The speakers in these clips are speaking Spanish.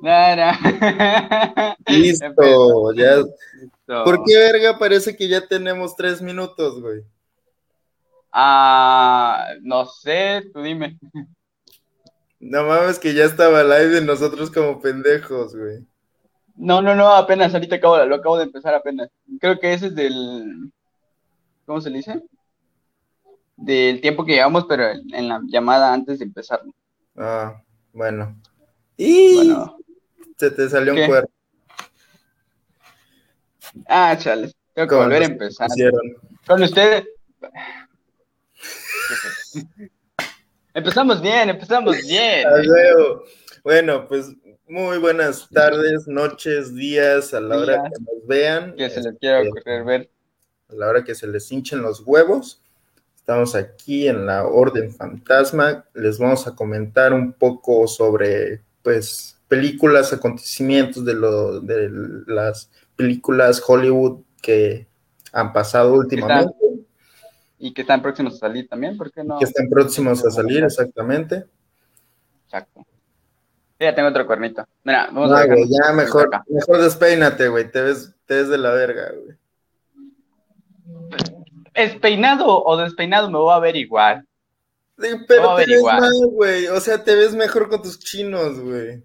No. Listo, ya. ¿Por qué verga parece que ya tenemos tres minutos, güey? Ah, no sé, tú dime. No mames que ya estaba live y nosotros como pendejos, güey. No, no, no, apenas ahorita acabo, lo acabo de empezar apenas. Creo que ese es del, ¿cómo se le dice? Del tiempo que llevamos, pero en la llamada antes de empezar. Ah, bueno. Y bueno, se te salió un cuerpo. Ah, chales. Tengo que volver a empezar. Con ustedes. empezamos bien, empezamos bien. Bueno, pues muy buenas tardes, noches, días, a la hora que nos vean. Que se les quiera este, ocurrir ver. A la hora que se les hinchen los huevos. Estamos aquí en la Orden Fantasma. Les vamos a comentar un poco sobre, pues, películas, acontecimientos de, lo, de las películas Hollywood que han pasado últimamente. y que están próximos a salir también, ¿por qué no? Que están próximos a salir, exactamente. Exacto. Ya tengo otro cuernito. Mira, vamos a ver. ya mejor, mejor despeínate, güey. Te ves, te ves de la verga, güey. ¿Espeinado o despeinado me voy a ver igual. pero te ves mal, güey. O sea, te ves mejor con tus chinos, güey.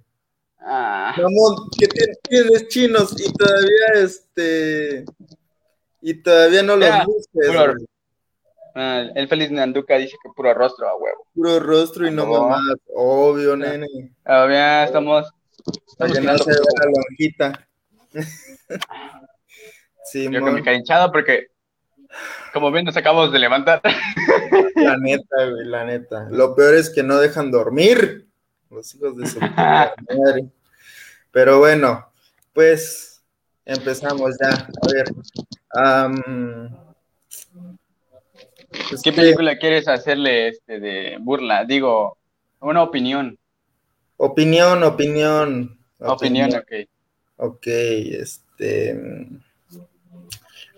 Ah. Mamón, que tienes chinos y todavía este. Y todavía no los luces. Ah, el feliz Nanduca dice que puro rostro a huevo. Puro rostro y no mamás, obvio, nene. Obvio, estamos. estamos no se la lonjita. sí, Yo con mi carinchado porque, como bien, nos acabamos de levantar. La neta, güey, la neta. Lo peor es que no dejan dormir los hijos de su madre. Pero bueno, pues empezamos ya. A ver. Pues, ¿Qué película quieres hacerle este de burla? Digo, una opinión. Opinión, opinión. Opinión, ok. Ok, este.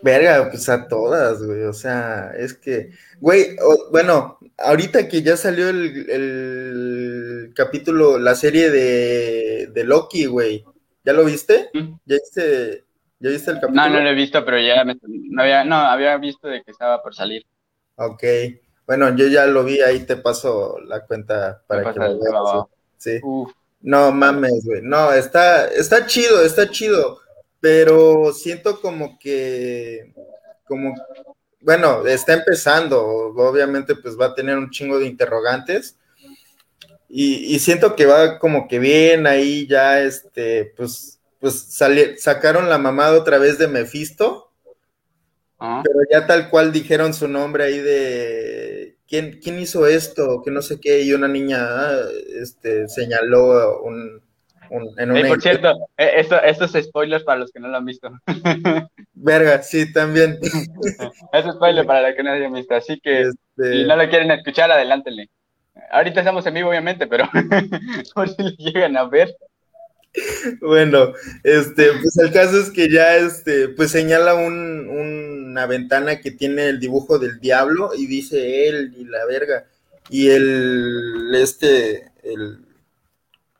Verga, pues a todas, güey. O sea, es que, güey, bueno, ahorita que ya salió el, capítulo, la serie de, de Loki, güey. ¿Ya lo viste? ¿Ya viste, ¿Ya viste el capítulo? No, no lo he visto, pero ya me, no, había, no, había visto de que estaba por salir. Ok. Bueno, yo ya lo vi, ahí te paso la cuenta para que lo veas. Sí. No mames, güey. No, está, está chido, está chido. Pero siento como que, como, bueno, está empezando. Obviamente, pues va a tener un chingo de interrogantes. Y, siento que va como que bien ahí ya, este, pues, pues sacaron la mamada otra vez de Mephisto pero ya tal cual dijeron su nombre ahí de quién, quién hizo esto, que no sé qué, y una niña ah, este, señaló un, en un por cierto, eh, esto, estos spoilers para los que no lo han visto. Verga, sí, también. es spoiler para los que no lo hayan visto, así que este si no lo quieren escuchar, adelántenle. Ahorita estamos en vivo, obviamente, pero por si lo llegan a ver. Bueno, este, pues el caso es que ya, este, pues señala una ventana que tiene el dibujo del diablo y dice él y la verga. Y el, este, el,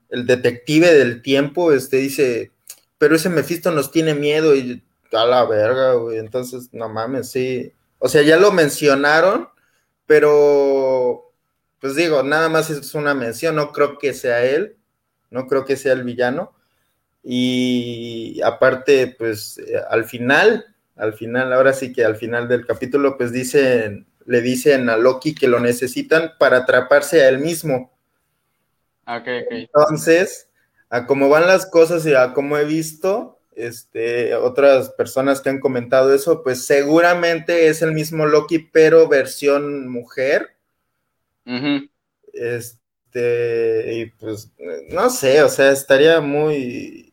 el detective del tiempo, este, dice, pero ese Mephisto nos tiene miedo y a la verga, güey. Entonces, no mames, sí. O sea, ya lo mencionaron, pero, pues digo, nada más es una mención, no creo que sea él no creo que sea el villano. Y aparte, pues eh, al final, al final, ahora sí que al final del capítulo, pues dicen, le dicen a Loki que lo necesitan para atraparse a él mismo. Okay, okay. Entonces, a cómo van las cosas y a cómo he visto, este, otras personas que han comentado eso, pues seguramente es el mismo Loki, pero versión mujer. Este este, y pues, no sé, o sea, estaría muy.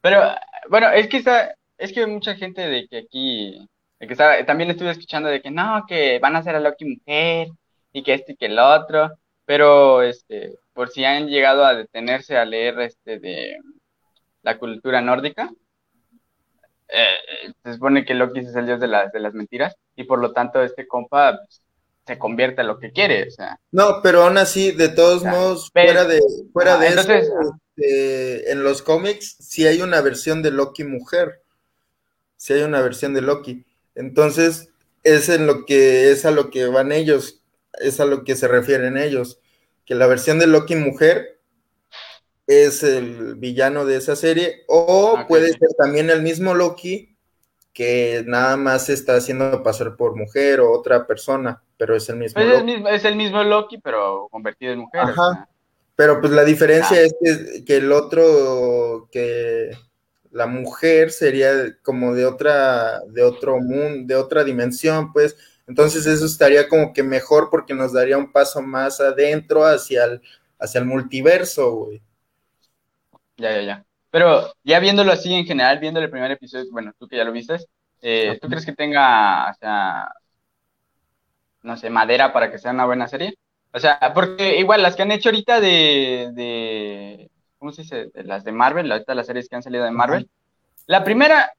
Pero, bueno, es que está, es que hay mucha gente de que aquí, de que está, también estuve escuchando de que no, que van a hacer a Loki mujer, y que este y que el otro, pero, este, por si han llegado a detenerse a leer, este, de la cultura nórdica, eh, se supone que Loki es el dios de las, de las mentiras, y por lo tanto, este compa, pues, se convierta en lo que quiere, o sea. No, pero aún así, de todos modos, fuera de, fuera de entonces, eso, este, en los cómics sí hay una versión de Loki mujer. Sí hay una versión de Loki. Entonces, es en lo que es a lo que van ellos, es a lo que se refieren ellos, que la versión de Loki mujer es el villano de esa serie, o Ah, puede ser también el mismo Loki que nada más se está haciendo pasar por mujer o otra persona, pero es el mismo Pues es, el Loki. mismo, es el mismo Loki, pero convertido en mujer. Ajá. Pero pues la diferencia Ah. es que, que el otro, que la mujer sería como de otra, de otro mundo, de otra dimensión, pues. Entonces eso estaría como que mejor porque nos daría un paso más adentro hacia el, hacia el multiverso, güey. Ya, ya, ya. Pero ya viéndolo así en general, viendo el primer episodio, bueno, tú que ya lo viste, eh, ¿tú crees que tenga, o sea, no sé, madera para que sea una buena serie? O sea, porque igual las que han hecho ahorita de, de ¿cómo se dice? De las de Marvel, ahorita las series que han salido de Marvel. La primera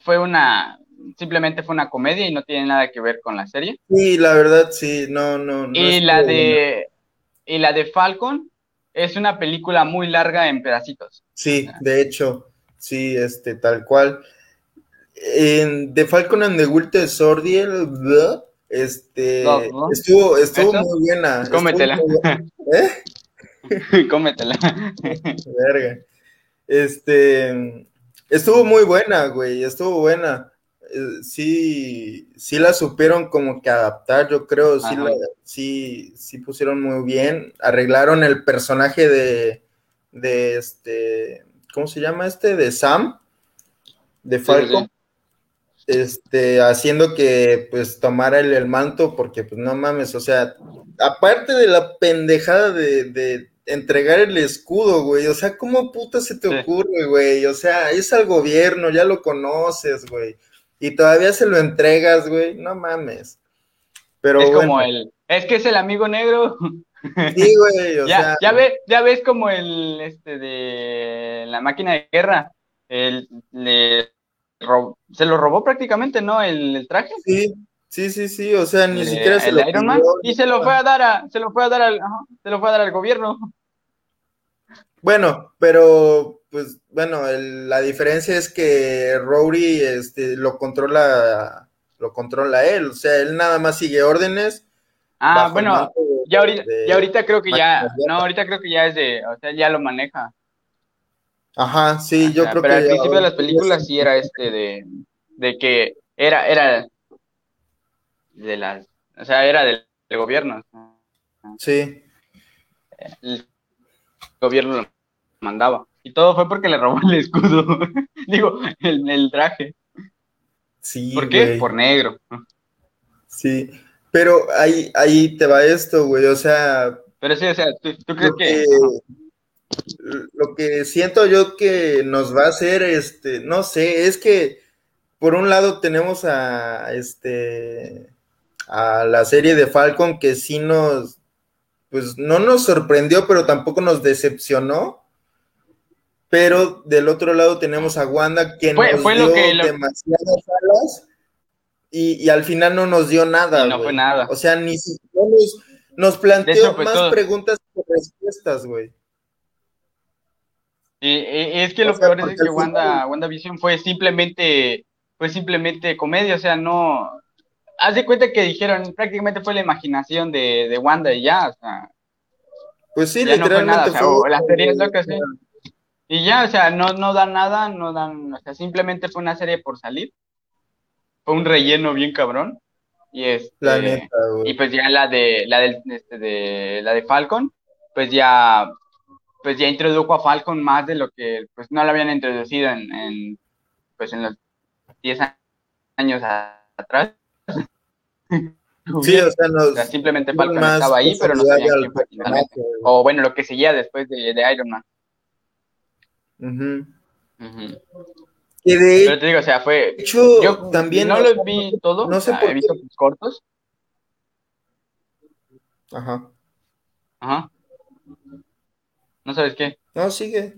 fue una, simplemente fue una comedia y no tiene nada que ver con la serie. Sí, la verdad, sí, no, no. no Y la de, y la de Falcon es una película muy larga en pedacitos. Sí, de hecho, sí, este, tal cual. En The Falcon and the Winter Soldier, este, No, no. estuvo, estuvo muy buena. Cómetela. Estuvo muy buena. ¿Eh? Cómetela. Verga. Este, estuvo muy buena, güey, estuvo buena. Eh, Sí, sí la supieron como que adaptar, yo creo, sí, la- sí, sí pusieron muy bien, arreglaron el personaje de, de este, ¿cómo se llama este? De Sam, de sí. este, haciendo que pues tomara el, el manto, porque pues no mames, o sea, aparte de la pendejada de, de entregar el escudo, güey, o sea, ¿cómo puta se te ocurre, güey? O sea, es al gobierno, ya lo conoces, güey, y todavía se lo entregas, güey, no mames. Pero es bueno, como el, es que es el amigo negro. sí, güey, o ya, sea, ya ves, ya ves como el este de la máquina de guerra. El, le ro- se lo robó prácticamente, ¿no? El, el traje. sí, sí, sí, sí, o sea, ni siquiera se el lo Iron Man. pidió, Y se lo fue a dar a, se lo fue a dar al, ajá, se lo fue a dar al gobierno. Bueno, pero pues bueno, el- la diferencia es que Rory este, lo controla, lo controla él, o sea, él nada más sigue órdenes. Ah, bueno, de- ya ahorita, de- ya ahorita creo que ya, no, ahorita creo que ya es de, o sea, ya lo maneja. Ajá, sí, O yo sea, creo pero que al ya- principio de las películas sí era este de, de que era, era de las, o sea, era del, del gobierno. Sí, El gobierno lo mandaba. Y todo fue porque le robó el escudo. Digo, el, el traje. sí, ¿Por qué? güey, Por negro. sí, pero ahí, ahí te va esto, güey, o sea, Pero sí, o sea, ¿tú, tú crees que, que, lo que siento yo que nos va a hacer, este, no sé, es que por un lado tenemos a este a la serie de Falcon que sí nos pues no nos sorprendió, pero tampoco nos decepcionó. Pero del otro lado tenemos a Wanda que Fue- nos fue lo dio que lo- demasiadas alas y, y al final no nos dio nada. Y no fue nada. O sea, ni siquiera nos, nos planteó fue más todo. preguntas que respuestas, güey. Y es que O lo sea, peor es que Wanda, WandaVision fue simplemente, fue simplemente comedia, o sea, no, haz de cuenta que dijeron, prácticamente fue la imaginación de, de Wanda y ya, o sea, Pues sí, ya no fue literalmente nada, o sea, fue. o la serie es güey, lo que o sea, sí. Y ya, o sea, no, no dan nada, no dan, o sea, simplemente fue una serie por salir, fue un relleno bien cabrón, y este, La neta, güey. y pues ya la de, la del, este, de, la de Falcon, pues ya, pues ya introdujo a Falcon más de lo que, pues no lo habían introducido en, en pues en los 10 años atrás. Sí, o sea, nos. O sea, simplemente Falcon estaba ahí, pero no al quién fue. O bueno, lo que seguía después de, de Iron Man. Ujú. Que de Pero te digo, o sea, fue. hecho, Yo también. no o lo sea, vi todo, no sé sea, por he visto pues, cortos. Ajá. Ajá. ¿No sabes qué? No, sigue.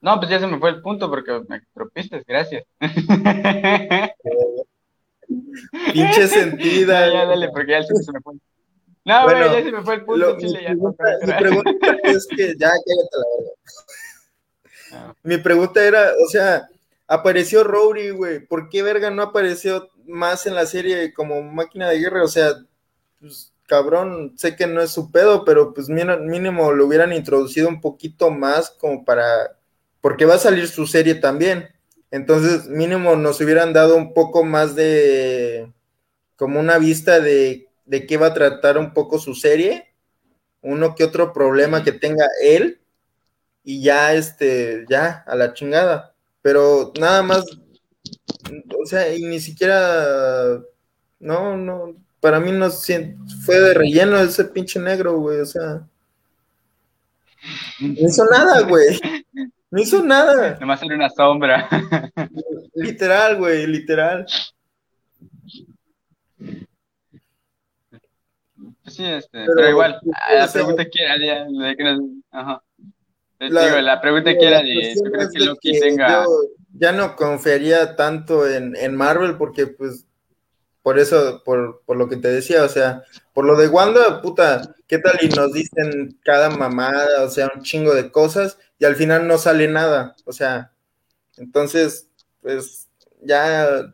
No, pues ya se me fue el punto porque me tropiste, gracias. Pinche sentida. Ya, ya, dale, porque ya se me fue. No, güey, ya se me fue el punto, lo, chile, mi, ya pregunta, mi pregunta es que, ya, cállate la verdad. Ah. Mi pregunta era, o sea, apareció Rory, güey, ¿por qué verga no apareció más en la serie como máquina de guerra? O sea, pues, cabrón, sé que no es su pedo, pero pues mínimo lo hubieran introducido un poquito más como para, porque va a salir su serie también. Entonces, mínimo nos hubieran dado un poco más de, como una vista de, de qué va a tratar un poco su serie, uno que otro problema que tenga él, y ya, este, ya, a la chingada. Pero nada más, o sea, y ni siquiera, no, no, para mí no fue de relleno ese pinche negro, güey, o sea. No hizo nada, güey. No hizo nada. Nomás era una sombra. Literal, güey, literal. Sí, este, pero, igual, la pregunta que era, ajá. La, Digo, la pregunta que era de, ¿tú crees que Loki tenga...? ya no confiaría tanto en, en Marvel porque, pues, por eso, por, por, lo que te decía, o sea, por lo de Wanda, puta, ¿qué tal? Y nos dicen cada mamada, o sea, un chingo de cosas, y al final no sale nada, o sea, entonces, pues, ya,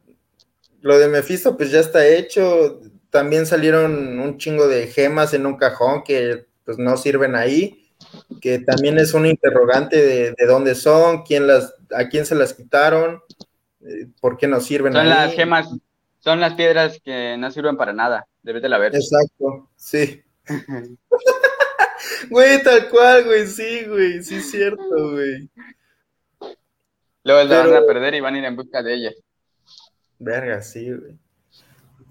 lo de Mephisto, pues ya está hecho, también salieron un chingo de gemas en un cajón que, pues, no sirven ahí, que también es un interrogante de, de dónde son, quién las, a quién se las quitaron, eh, por qué no sirven son las gemas son las piedras que no sirven para nada. Debes de la ver. Exacto, sí. güey, tal cual, güey, sí, güey, sí es cierto, güey. Luego las van a perder y van a ir en busca de ellas. Verga, sí, güey.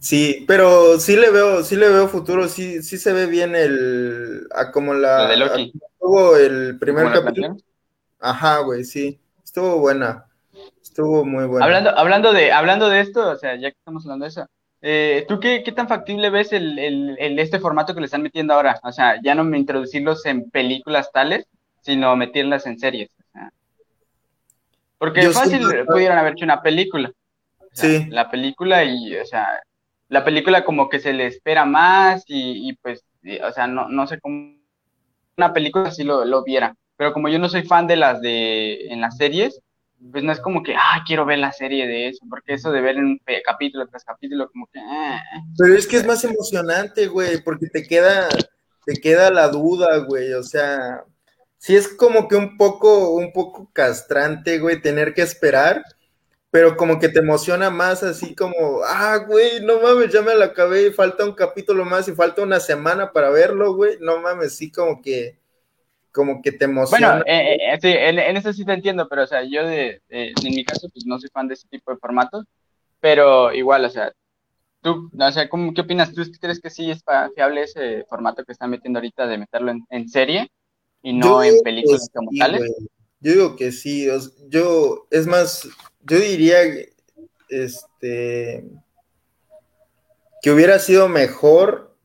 Sí, pero sí le veo, sí le veo futuro, sí, sí se ve bien el, a como la, de Loki. Estuvo el primer capítulo. Ajá, güey, sí, estuvo buena. Estuvo muy bueno. Hablando, hablando, de, hablando de esto, o sea, ya que estamos hablando de eso, eh, ¿tú qué, qué, tan factible ves el, el, este formato que le están metiendo ahora? O sea, ya no introducirlos en películas tales, sino meterlas en series. porque es fácil pudieran haber hecho una película. sí. La película y, o sea, la película como que se le espera más y, pues, o sea, no, no sé cómo una película si lo, lo viera. Pero como yo no soy fan de las de en las series, pues no es como que, ah, quiero ver la serie de eso, porque eso de ver en capítulo tras capítulo, como que... Ah". Pero es que es más emocionante, güey, porque te queda, te queda la duda, güey, o sea, sí es como que un poco, un poco castrante, güey, tener que esperar, pero como que te emociona más así como, ah, güey, no mames, ya me la acabé falta un capítulo más y falta una semana para verlo, güey, no mames, sí como que como que te emociona. Bueno, eh, eh, sí, en, eso sí te entiendo, pero o sea, yo de, en mi caso, pues no soy fan de ese tipo de formatos, pero igual, o sea, tú, o sea, ¿cómo, ¿qué opinas? ¿Tú crees que sí es fiable ese formato que están metiendo ahorita de meterlo en, serie y no en películas como tales? Yo digo que sí, yo, es más, yo diría, este, que hubiera sido mejor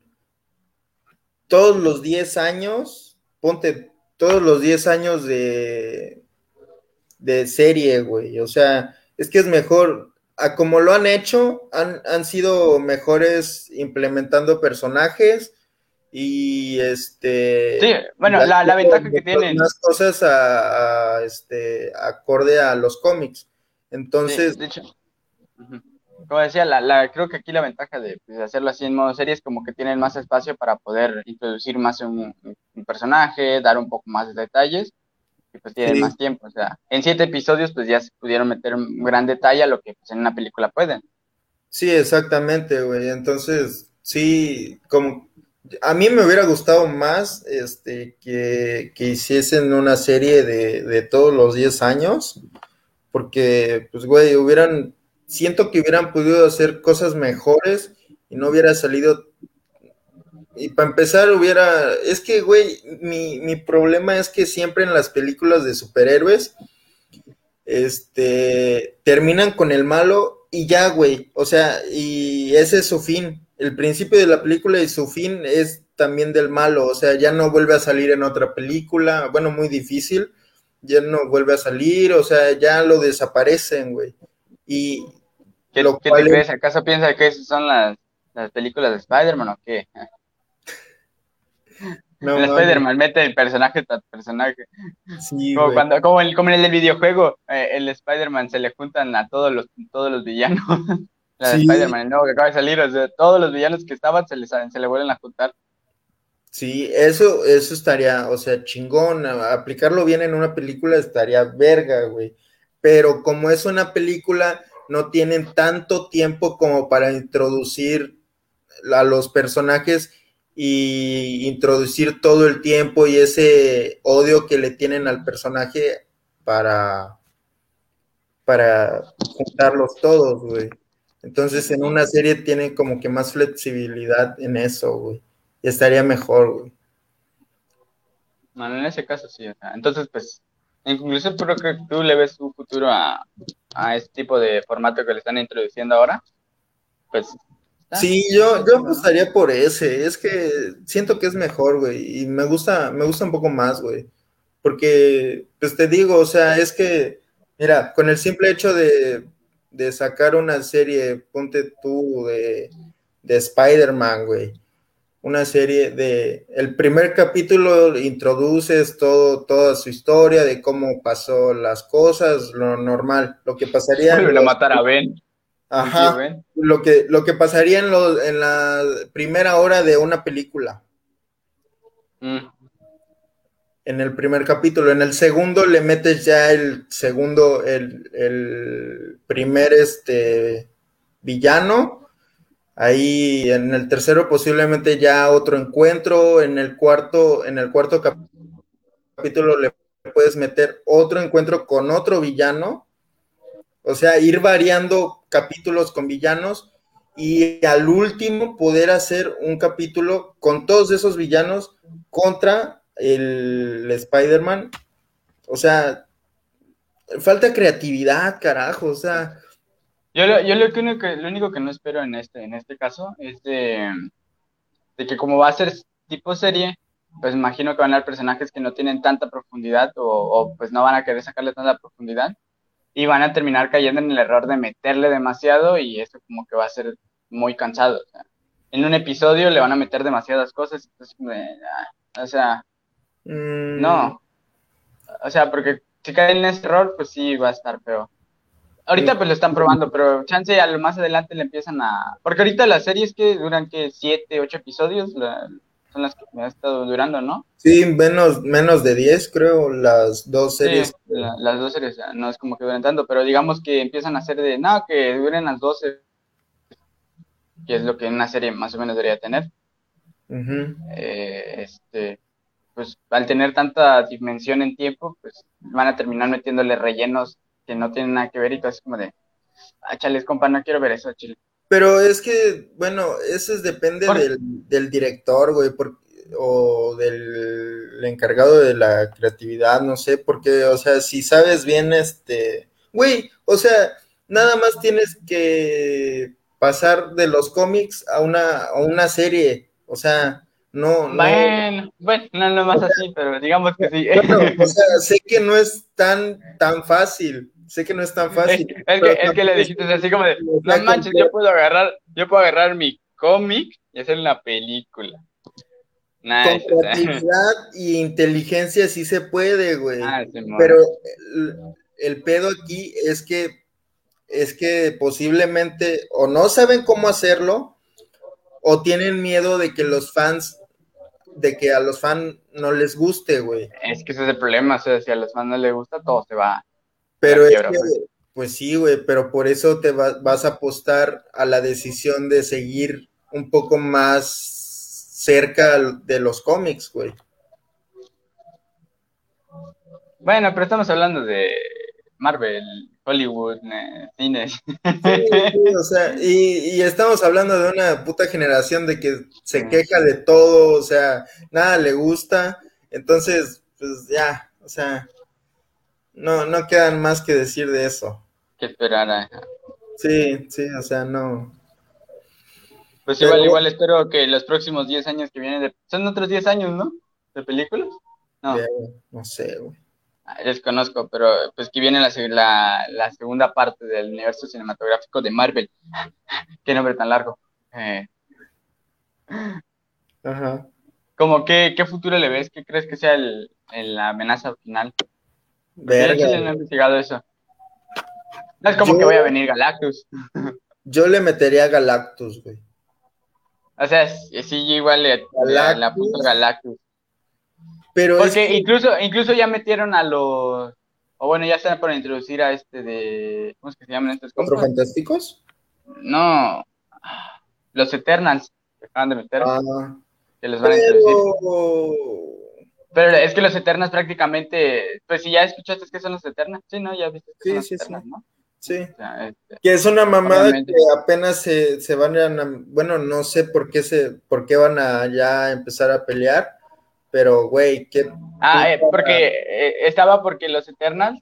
todos los 10 años, ponte todos los 10 años de, de serie, güey. O sea, es que es mejor, a como lo han hecho, han, han sido mejores implementando personajes y este sí bueno la, la ventaja que tienen más cosas a, este acorde a los cómics entonces de hecho como decía, la, la, creo que aquí la ventaja de, pues, hacerlo así en modo serie es como que tienen más espacio para poder introducir más un, un personaje, dar un poco más de detalles, y pues tienen más tiempo. O sea, en siete episodios pues ya se pudieron meter un gran detalle a lo que pues, en una película pueden. Sí, exactamente, güey. Entonces, sí, como a mí me hubiera gustado más este, que, que hiciesen una serie de, de todos los 10 años, porque, pues, güey, hubieran siento que hubieran podido hacer cosas mejores y no hubiera salido. Y para empezar, hubiera. Es que, güey, mi, mi problema es que siempre en las películas de superhéroes, este, terminan con el malo y ya, güey. O sea, y ese es su fin. El principio de la película y su fin es también del malo. O sea, ya no vuelve a salir en otra película. Bueno, muy difícil. Ya no vuelve a salir. O sea, ya lo desaparecen, güey. Y, ¿Qué, Lo qué cual te es- crees? ¿Acaso piensas que esas son las, las películas de Spider-Man o qué? No, en Spider-Man mete el personaje tras personaje. sí, Como, cuando, como, el, como en el videojuego, eh, el Spider-Man se le juntan a todos los, todos los villanos. La de Sí. Spider-Man, el nuevo que acaba de salir, o sea, todos los villanos que estaban se, les, se le vuelven a juntar. Sí, eso, eso estaría, o sea, chingón. Aplicarlo bien en una película estaría verga, güey. Pero como es una película, no tienen tanto tiempo como para introducir a los personajes y introducir todo el tiempo y ese odio que le tienen al personaje para, para juntarlos todos, güey. Entonces en una serie tienen como que más flexibilidad en eso, güey. Estaría mejor, güey. Bueno, en ese caso sí. o sea, entonces, pues, en conclusión, creo que tú le ves un futuro a, a este tipo de formato que le están introduciendo ahora. Pues. Sí, yo, yo apostaría por ese. Es que siento que es mejor, güey. Y me gusta, me gusta un poco más, güey. Porque, pues te digo, o sea, es que, mira, con el simple hecho de, de sacar una serie, ponte tú, de, de Spider-Man, güey. Una serie de. El primer capítulo introduces todo, toda su historia de cómo pasó las cosas, lo normal, lo que pasaría. en Vuelven a los- matar a Ben. Ajá Ben. lo que, lo que pasaría en, lo- en la primera hora de una película, Mm. en el primer capítulo. En el segundo le metes ya el segundo, el, el primer este, villano. Ahí en el tercero posiblemente ya otro encuentro. En el cuarto, en el cuarto cap- capítulo le puedes meter otro encuentro con otro villano. O sea, ir variando capítulos con villanos y al último poder hacer un capítulo con todos esos villanos contra el Spider-Man. O sea, falta creatividad, carajo. O sea, Yo, lo, yo lo, que único, lo único que no espero en este, en este caso es de, de que como va a ser tipo serie, pues imagino que van a haber personajes que no tienen tanta profundidad o, o, pues no van a querer sacarle tanta profundidad y van a terminar cayendo en el error de meterle demasiado y eso como que va a ser muy cansado. O sea, en un episodio le van a meter demasiadas cosas, entonces, ah, o sea, mm, no. O sea, porque si caen en ese error, pues sí va a estar feo. Ahorita pues lo están probando, pero chance a lo más adelante le empiezan a... Porque ahorita las series que duran que siete, ocho episodios la- son las que me ha estado durando, ¿no? Sí, menos, menos de 10, creo, las dos series. Sí, la- las dos series, sea, no es como que duren tanto, pero digamos que empiezan a hacer de, no, que duren las 12, que es lo que una serie más o menos debería tener. Eh, este, pues al tener tanta dimensión en tiempo, pues van a terminar metiéndole rellenos que no tienen nada que ver y todo es como de, ah, chales, compa, no quiero ver eso, chile. Pero es que, bueno, eso es, depende del, del director, güey, por- o del encargado de la creatividad, no sé, porque, o sea, si sabes bien, este, güey, o sea, nada más tienes que pasar de los cómics a una, a una serie, o sea, no, no, Bueno, bueno, no, no más así, pero digamos que sí. bueno, o sea, sé que no es tan, tan fácil, sé que no es tan fácil. es que, es que tampoco le dijiste así como de, no manches, yo puedo agarrar, yo puedo agarrar mi cómic y hacer una película. Con Nice, o sea. creatividad y inteligencia sí se puede, güey. Ah. Pero el, el pedo aquí es que es que posiblemente o no saben cómo hacerlo o tienen miedo de que los fans de que a los fans no les guste, güey. Es que ese es el problema, o sea, si a los fans no les gusta, todo se va. Pero es quiebra, que, pues. pues sí, güey, pero por eso te va- vas a apostar a la decisión de seguir un poco más cerca de los cómics, güey. Bueno, pero estamos hablando de Marvel, Hollywood, cines. Sí, sí, o sea, y, y estamos hablando de una puta generación de que se queja de todo, o sea, nada le gusta, entonces, pues ya, o sea, no, no quedan más que decir de eso. que esperar. Sí, sí, o sea, no. Pues Pero- igual, igual espero que los próximos 10 años que vienen, de... son otros 10 años, ¿no? De películas. No, no sé, güey. Desconozco, pero pues que viene la, la, la segunda parte del universo cinematográfico de Marvel. Qué nombre tan largo. Eh, Ajá. como qué, qué futuro le ves? ¿Qué crees que sea el, el- la amenaza final? Yo Verga. sí no he investigado eso. No es como Yo- que voy a venir Galactus. Yo le metería a Galactus, güey. O sea, sí, yo igual le, Galactus. le apunto a Galactus. Pero es Porque que- incluso, incluso ya metieron a los. O bueno, ya están por introducir a este de. ¿Cómo es que se llaman estos ¿Cuatro fantásticos? No. Los Eternals. Que acaban de meter. Ah, que los van a introducir. Pero... Es que los Eternals prácticamente. Pues si ya escuchaste qué son los Eternals. Sí, ¿no? Ya viste qué Sí, son los sí, sí. ¿no? Sí. O sea, este, Que es una mamada Obviamente. que apenas se, se van a, bueno, no sé por qué se, por qué van a ya empezar a pelear, pero güey, qué Ah, eh, porque eh, estaba porque los Eternals.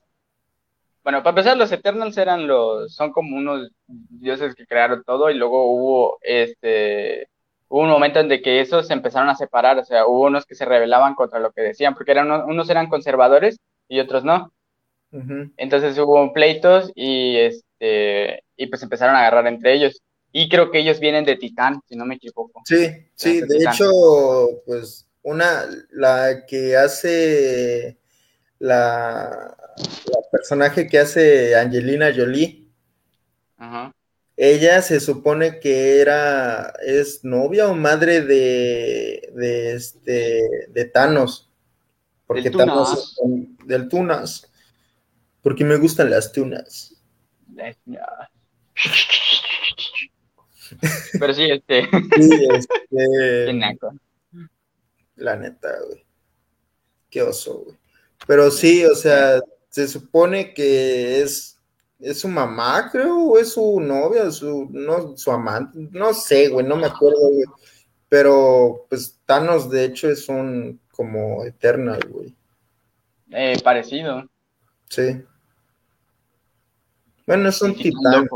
Bueno, para empezar, los Eternals eran los, son como unos dioses que crearon todo y luego hubo este, hubo un momento en que esos se empezaron a separar, o sea, hubo unos que se rebelaban contra lo que decían, porque eran unos, unos eran conservadores y otros no. Entonces hubo pleitos y este, y pues empezaron a agarrar entre ellos. Y creo que ellos vienen de Titán, si no me equivoco. Sí, sí, de hecho, pues una, la que hace la, la personaje que hace Angelina Jolie, Ajá. Ella se supone que era, es novia o madre de, de este, de Thanos. Porque Del Thanos Tunas. es del Tunas. Porque me gustan las tunas. Pero sí, este, Sí, este. La neta, güey. Qué oso, güey. Pero sí, o sea, se supone que es, es su mamá, creo, o es su novia, su, no, su amante, no sé, güey, no me acuerdo, güey. Pero, pues, Thanos, de hecho, es un como Eternal, güey. Eh, parecido. Sí. Bueno, es un titán.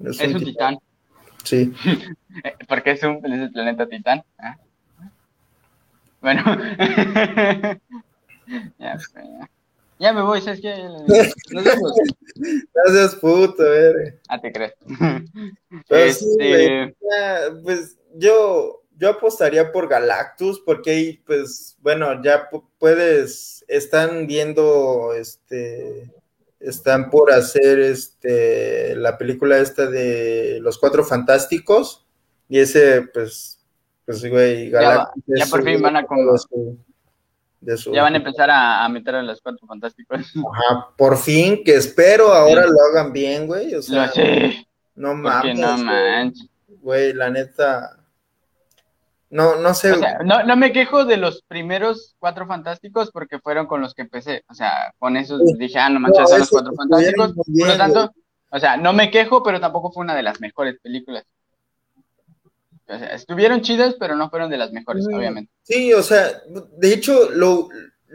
Es Es un titán. titán. Sí. Porque es, un, es el planeta Titán. ¿ah? Bueno. ya, pues, ya. Ya me voy, ¿sabes qué? Nos vemos. Gracias, puto, güey. Ah, te crees. Pero sí, güey. este, Ya, pues yo, yo apostaría por Galactus porque ahí, pues, bueno, ya pu- puedes, están viendo, este, están por hacer, este, la película esta de Los Cuatro Fantásticos y ese, pues, pues, güey, Galactus. ya es por fin van a de su- de su- ya van a empezar a, a meter a los cuatro fantásticos. Ajá, por fin, que espero ahora lo hagan bien, güey, o sea, no mames, no manches. güey, la neta. No, no sé. O sea, no, no me quejo de los primeros cuatro fantásticos porque fueron con los que empecé. O sea, con esos Sí. dije, ah, no manches, No, son los cuatro fantásticos. Por lo tanto, o sea, no me quejo, pero tampoco fue una de las mejores películas. O sea, estuvieron chidas, pero no fueron de las mejores, obviamente. Sí, o sea, de hecho, lo,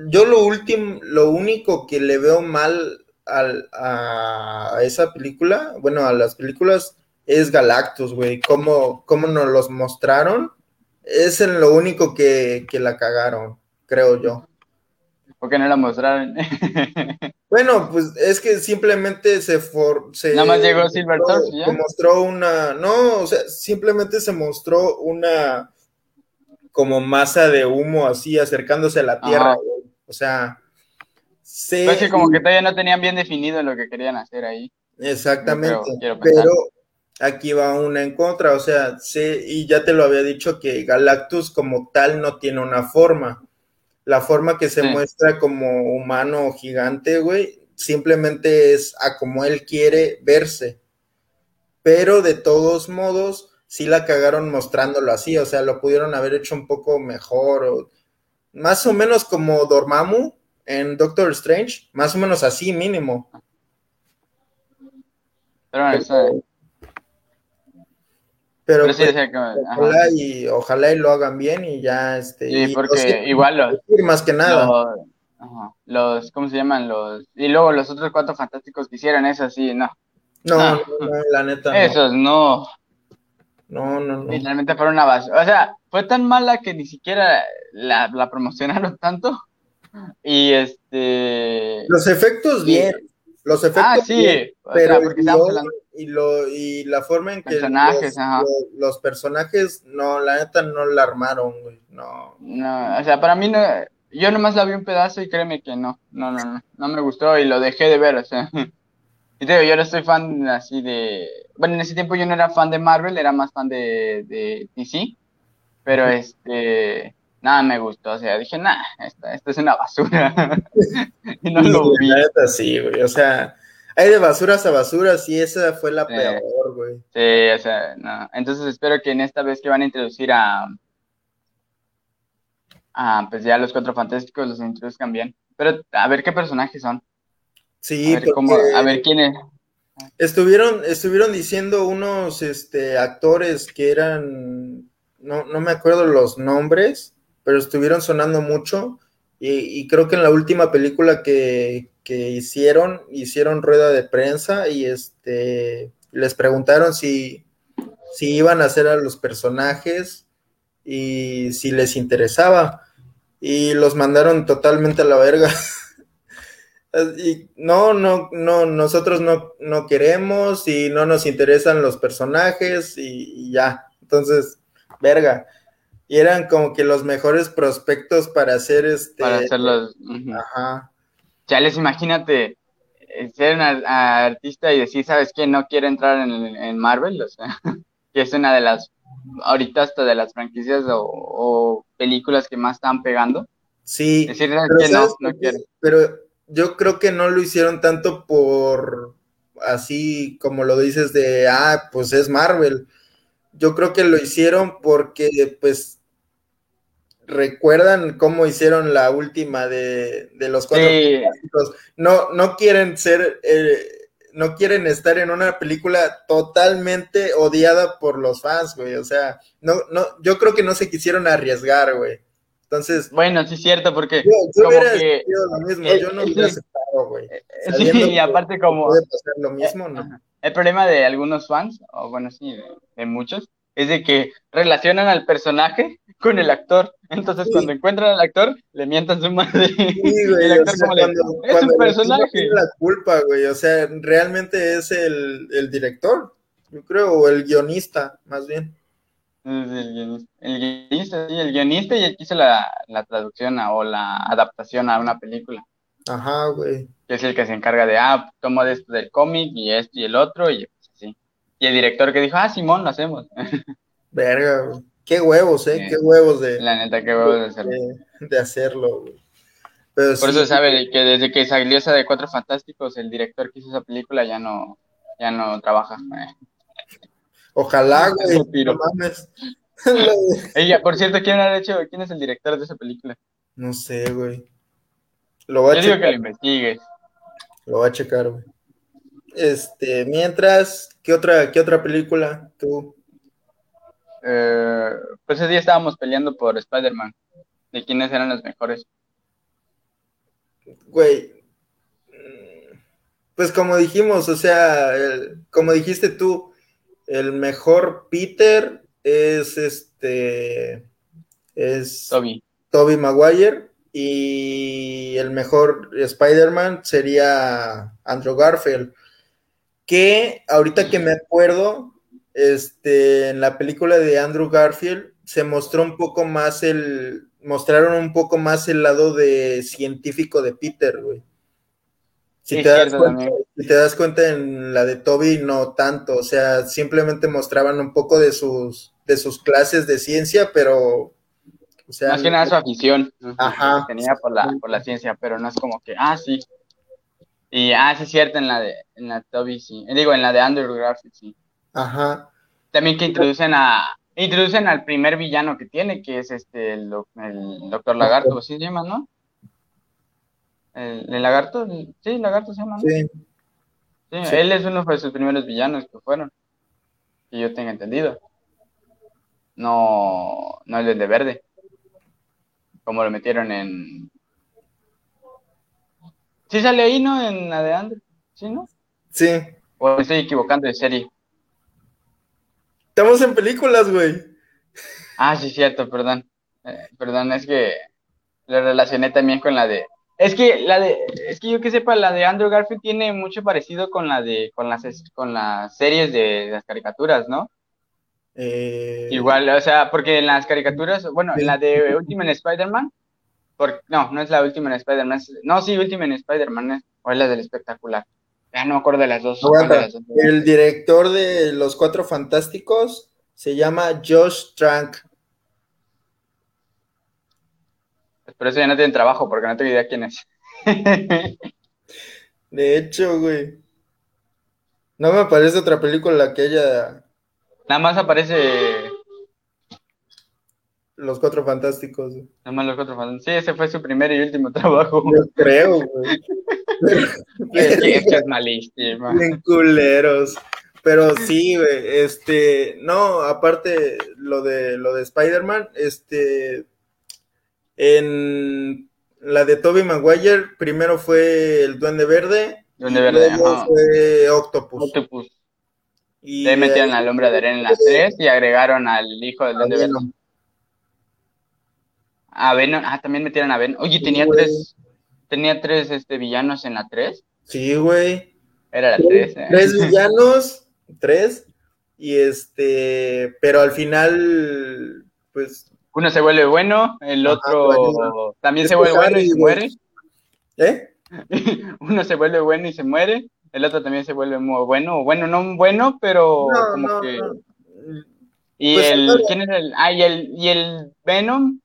yo lo último, lo único que le veo mal al, a, a esa película, bueno, a las películas, es Galactus, güey. Cómo, cómo nos los mostraron, es en lo único que, que la cagaron, creo yo. Porque no la mostraron. Bueno, pues es que simplemente se for, se Nada más llegó Silver mostró- Surfer, ¿ya? Se mostró una, no, o sea, simplemente se mostró una como masa de humo así acercándose a la Tierra, Ajá. O sea, se Pues que como que todavía no tenían bien definido lo que querían hacer ahí. exactamente, creo- pero aquí va una en contra, o sea, sé, y ya te lo había dicho que Galactus como tal no tiene una forma. La forma que se Sí. muestra como humano o gigante, güey, simplemente es a como él quiere verse. Pero de todos modos, sí la cagaron mostrándolo así, o sea, lo pudieron haber hecho un poco mejor, o más o menos como Dormammu en Doctor Strange, más o menos así mínimo. Pero bueno, eso- Pero, pero sí, pues, sea, que- ojalá y ojalá y lo hagan bien y ya este Sí, y porque los- igual los, más que nada. los, ajá, los, ¿cómo se llaman? Los, y luego los otros cuatro fantásticos que hicieron eso, sí, no. No, no, no, la neta no. Esos no. No, no, no. Literalmente fueron una basura. O sea, fue tan mala que ni siquiera la, la promocionaron tanto. Y este. Los efectos, bien. Los efectos, ah, sí, pero y, lo, y la forma en que los, los, personajes, no, la neta no la armaron, güey. No. no, o sea, para mí no. Yo nomás la vi un pedazo y créeme que no, no, no, no, no me gustó y lo dejé de ver, o sea. Y te digo, yo no soy fan así de. Bueno, en ese tiempo yo no era fan de Marvel, era más fan de, de DC. Pero este. Nada me gustó, o sea, dije, nah, esto, es una basura. y no lo vi. sí, güey, o sea, hay de basuras a basuras y esa fue la peor, güey. Sí, o sea, no. Entonces espero que en esta vez que van a introducir a. a pues ya los cuatro fantásticos los introduzcan bien. Pero a ver qué personajes son. Sí, a ver, cómo, a ver quién es. Estuvieron, estuvieron diciendo unos este, actores que eran, no, no me acuerdo los nombres, pero estuvieron sonando mucho. Y, creo que en la última película que, hicieron, hicieron rueda de prensa y este les preguntaron si, si iban a hacer a los personajes y si les interesaba. Y los mandaron totalmente a la verga. y no, no, no, nosotros no, no queremos y no nos interesan los personajes y ya. Entonces, verga y eran como que los mejores prospectos para hacer este. Para hacer los. Ajá. Ya les imagínate eh, ser un artista y decir, ¿sabes qué? No quiero entrar en, Marvel, o sea, que es una de las, ahorita hasta de las franquicias o, películas que más están pegando. Sí. Decir que no, no quiero. Pero yo creo que no lo hicieron tanto por así como lo dices de, ah, pues es Marvel yo creo que lo hicieron porque, pues, recuerdan cómo hicieron la última de, los cuatro sí. No, no quieren ser, eh, no quieren estar en una película totalmente odiada por los fans, güey. O sea, no, no, yo creo que no se quisieron arriesgar, güey. Entonces. Bueno, sí es cierto, porque. Yo, como que, lo mismo, yo no hubiera aceptado, güey. Sí, y aparte, como. Puede pasar lo mismo, ¿no? El problema de algunos fans, o bueno, sí, de, muchos, es de que relacionan al personaje con el actor. Entonces, cuando encuentran al actor, le mientan su madre. Sí, güey, el actor como cuando, le, es un personaje. la culpa, güey. O sea, realmente es el, el director, yo creo, o el guionista, más bien. El guionista, el guionista, sí, el guionista y el que hizo la, la traducción o la adaptación a una película. Ajá, güey. Que es el que se encarga de, ah, tomo de esto del cómic y esto y el otro y pues así. Y el director que dijo, ah, Simón, lo hacemos. Verga, güey. Qué huevos, ¿eh? Qué huevos de... La neta, qué huevos de hacerlo. De, hacerlo, güey. Por eso sabe que desde que salió esa de Cuatro Fantásticos, el director que hizo esa película ya no, ya no trabaja. Ojalá, güey. No mames. Ella, por cierto, ¿quién ha hecho, quién es el director de esa película? No sé, güey. Lo voy a Yo checar. digo que lo investigues. Lo voy a checar, güey. Este, mientras, ¿qué otra, qué otra película tú? Eh, pues ese día estábamos peleando por Spider-Man, de quiénes eran los mejores. Güey, pues como dijimos, o sea, como dijiste tú, el mejor Peter es este, es Toby. Toby Maguire y el mejor Spider-Man sería Andrew Garfield. Que ahorita que me acuerdo, este, en la película de Andrew Garfield se mostró un poco más el, mostraron un poco más el lado de científico de Peter, güey. Si, te das cuenta, si te das cuenta en la de Toby, no tanto, o sea, simplemente mostraban un poco de sus, de sus clases de ciencia, pero o sea, Más que nada su afición. Ajá. tenía por la, por la ciencia, pero no es como que, ah, sí. Y, ah, sí es cierto, en la de, en la Toby, sí. Digo, en la de Andrew Garfield, sí. Ajá. También que introducen a, introducen al primer villano que tiene, que es este, el, el Doctor Lagarto, ¿sí se llama, no? El, el Lagarto, sí, Lagarto se llama, ¿no? Sí. sí. él es uno de sus primeros villanos que fueron, que yo tenga entendido. No, no el de verde como lo metieron en... Sí sale ahí, ¿no? En la de Andrew, ¿sí, no? Sí. O me estoy equivocando de serie. Estamos en películas, güey. Ah, sí, cierto, perdón. Eh, perdón, es que lo relacioné también con la de. Es que la de, es que yo que sepa, la de Andrew Garfield tiene mucho parecido con la de, con las, con las series de, las caricaturas, ¿no? Eh, Igual, o sea, porque en las caricaturas, bueno, en la de Ultimate Spider-Man, no, no es la última en Spider-Man, no, sí, última en Spider-Man, o es la del espectacular. Ya no me acuerdo de las dos. El director de Los Cuatro Fantásticos se llama Josh Trank. Por eso ya no tienen trabajo, porque no tengo idea quién es. de hecho, güey. No me aparece otra película que ella. Nada más aparece. Los Cuatro Fantásticos. Nada más Los Cuatro Fantásticos. Sí, ese fue su primer y último trabajo. Yo creo, güey. es que es malísimo. Bien culeros. Pero sí, güey, este, no, aparte lo de lo de Spider-Man, este, en la de Tobey Maguire, primero fue el Duende Verde. Duende Verde, luego fue Octopus. Octopus. Y Le metieron al hombre de arena en las tres y agregaron al hijo del Duende Verde. A Venom, ah, también metieron a Venom. Oye, tenía tres, tenía tres este, villanos en la tres. Sí, güey. Era la tres. ¿eh? Tres villanos, tres. Y este, pero al final, pues uno se vuelve bueno, el otro también se vuelve bueno y se muere. ¿Eh? Uno se vuelve bueno y se muere, el otro también se vuelve muy bueno, bueno, no bueno, pero como que... Y pues el, ¿quién es el? Ah, y el, y el Venom,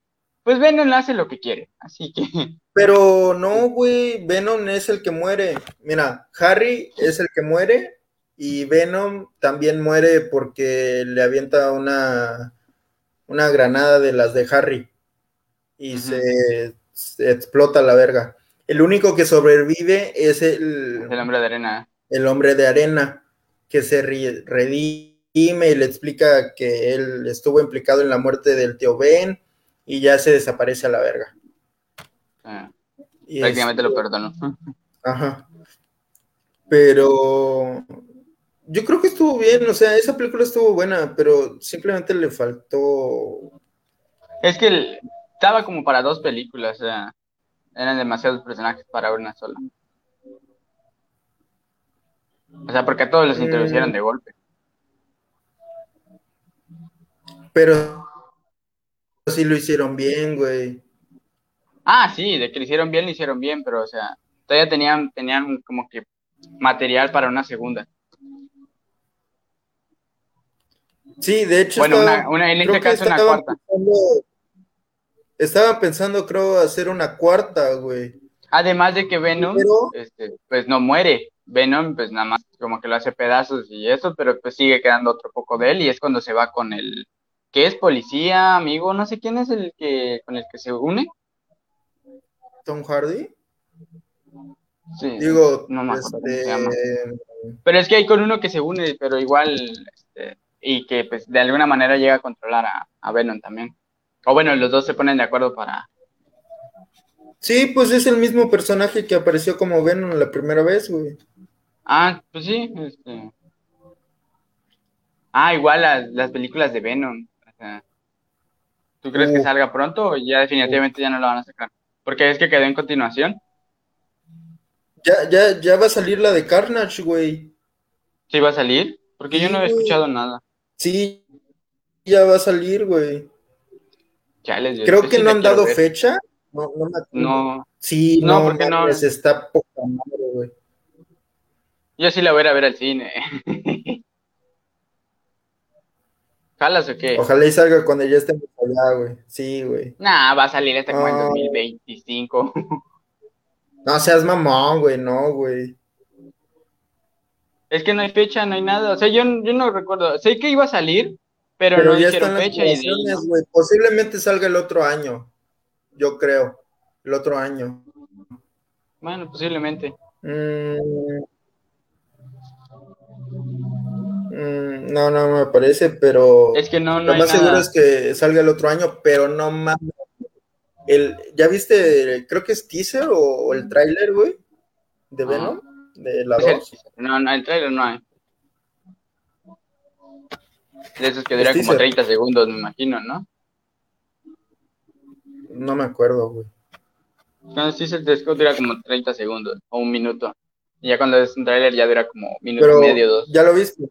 pues Venom hace lo que quiere, así que... Pero no, güey, Venom es el que muere. Mira, Harry es el que muere y Venom también muere porque le avienta una una granada de las de Harry y se, explota la verga. El único que sobrevive es el, el hombre de arena. El hombre de arena, que se redime y le explica que él estuvo implicado en la muerte del tío Ben y ya se desaparece a la verga. Ah, prácticamente lo perdono. Ajá. Pero yo creo que estuvo bien, o sea, esa película estuvo buena, pero simplemente le faltó. Es que estaba como para dos películas, o sea, eran demasiados personajes para una sola. O sea, porque a todos los introducieron de golpe. Pero sí lo hicieron bien, güey. Ah, sí, de que lo hicieron bien, lo hicieron bien, pero o sea, todavía tenían, tenían como que material para una segunda. Sí, de hecho. Bueno, una, en este caso una cuarta. estaba pensando, creo, hacer una cuarta, güey. Además de que Venom, este, pues no muere. Venom, pues nada más como que lo hace pedazos y eso, pero pues sigue quedando otro poco de él y es cuando se va con el que es policía, amigo, no sé quién es el que con el que se une. Tom Hardy. Sí. Digo, no me acuerdo se llama. Este, pero es que hay con uno que se une, pero igual este, y que pues de alguna manera llega a controlar a, Venom también. O bueno, los dos se ponen de acuerdo para... Sí, pues es el mismo personaje que apareció como Venom la primera vez, güey. Ah, pues sí, este... Ah, igual las, las películas de Venom. ¿Tú crees que salga pronto o ya definitivamente ya no lo van a sacar? Porque es que quedó en continuación. Ya, ya, ya va a salir la de Carnage, güey. ¿Sí va a salir? Porque yo no he escuchado nada. Sí, ya va a salir, güey. Creo que no han dado fecha. No, no, no. Sí, no, porque no. está poca madre, güey. Yo sí la voy a ir a ver al cine. ¿Jalas o qué? Ojalá y salga cuando ya estemos allá, güey. Sí, güey. Nah, va a salir hasta como en 2025. no seas mamón, güey, no, güey. Es que no hay fecha, no hay nada. O sea, yo, yo no recuerdo. Sé que iba a salir, pero, no hicieron fecha. Y Posiblemente salga el otro año. Yo creo. El otro año. Bueno, posiblemente. Mm. Mm, no, no me parece, pero. Es que no, no. Lo más seguro es que salga el otro año, pero no más. El, ¿Ya viste? Creo que es teaser o, el tráiler, güey, de Venom de la 2. No, no, el trailer no hay. De esos que duran como 30 segundos, me imagino, ¿no? No me acuerdo, güey. Cuando sí se te dura como 30 segundos o un minuto. Y ya cuando es un trailer ya dura como minuto Pero, y medio, dos. ¿ya lo viste?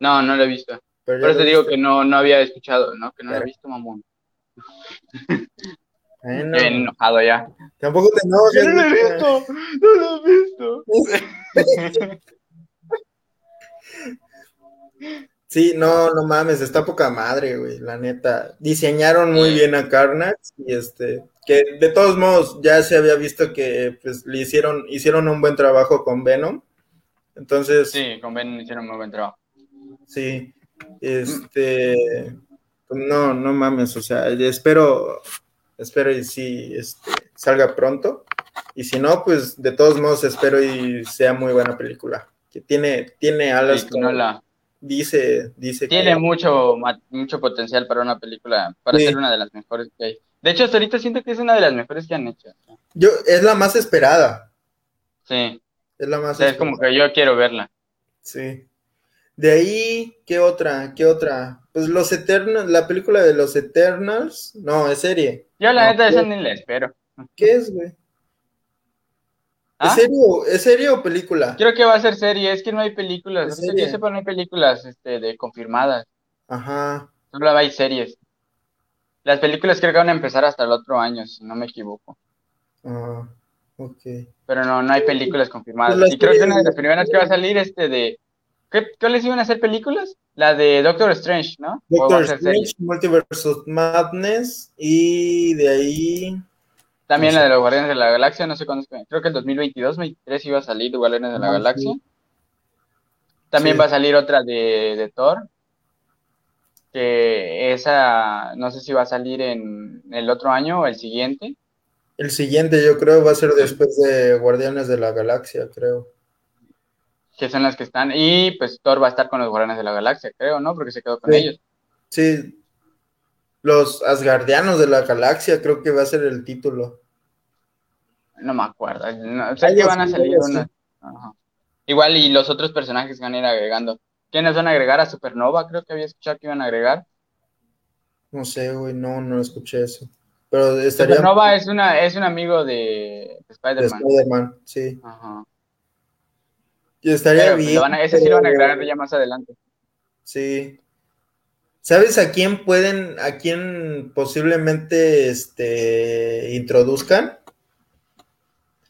No, no lo he visto. Pero Por eso te digo que no, no había escuchado, ¿no? Que no lo he visto, mamón. Bueno, Estoy bien enojado ya. tampoco te enojes. no lo he visto, no lo he visto. Sí, no, no mames, está poca madre, güey, la neta. Diseñaron muy bien a Carnage y este, que de todos modos ya se había visto que pues le hicieron, hicieron un buen trabajo con Venom. Entonces, sí, con Ben hicieron muy buen trabajo. Este, pues, no, no mames, o sea, espero, espero y sí, este, salga pronto. Y si no, pues de todos modos espero y sea muy buena película. Que tiene, tiene alas Sí, como no la- dice, dice Tiene que mucho, mucho potencial para una película, para Sí. ser una de las mejores que hay. De hecho, hasta ahorita siento que es una de las mejores que han hecho. yo, es la más esperada. Sí, Es la o más sea, es como esperada. que yo quiero verla. Sí. De ahí, ¿qué otra? ¿Qué otra? Pues los Eternals, la película de los Eternals, no, es serie. Yo la No, neta esa ni la espero. ¿Qué es, güey? ¿Ah? ¿Es serio? ¿Es serio o película? Creo que va a ser serie, es que no hay películas, ¿En o sea, que serio? yo sepa no hay películas este, de confirmadas, Ajá. solo hay series. Las películas creo que van a empezar hasta el otro año, si no me equivoco. Ah, ok. Pero no, no hay películas confirmadas. Pues Y creo que una de las primeras que va a salir este de... ¿Qué, ¿Cuáles iban a ser películas? La de Doctor Strange, ¿no? ¿O va Doctor? Strange, Multiverse of Madness, y de ahí. También No la sé. de los Guardianes de la Galaxia, no sé cuándo es. Creo que el 2022, 2023 iba a salir Guardianes de la Ah, Galaxia. sí. También Sí. va a salir otra de, de Thor. Que esa, no sé si va a salir en el otro año o el siguiente. El siguiente, yo creo, va a ser después de Guardianes de la Galaxia, creo. Que son las que están. Y pues Thor va a estar con los Guardianes de la Galaxia, creo, ¿no? Porque se quedó con Sí. ellos. Sí. Los Asgardianos de la Galaxia, creo que va a ser el título. No me acuerdo. No, sé que van a salir. Ajá. Igual y los otros personajes que van a ir agregando. ¿Quiénes van a agregar a Supernova? Creo que había escuchado que iban a agregar. No sé, güey, no, no escuché eso. Pero estaría Supernova es una, es un amigo de Spider-Man. Spider-Man, sí. Ajá. Y estaría Pero, pues, bien. lo van a- ese sí lo van a agregar ya más adelante. Sí. ¿Sabes a quién pueden, a quién posiblemente este introduzcan?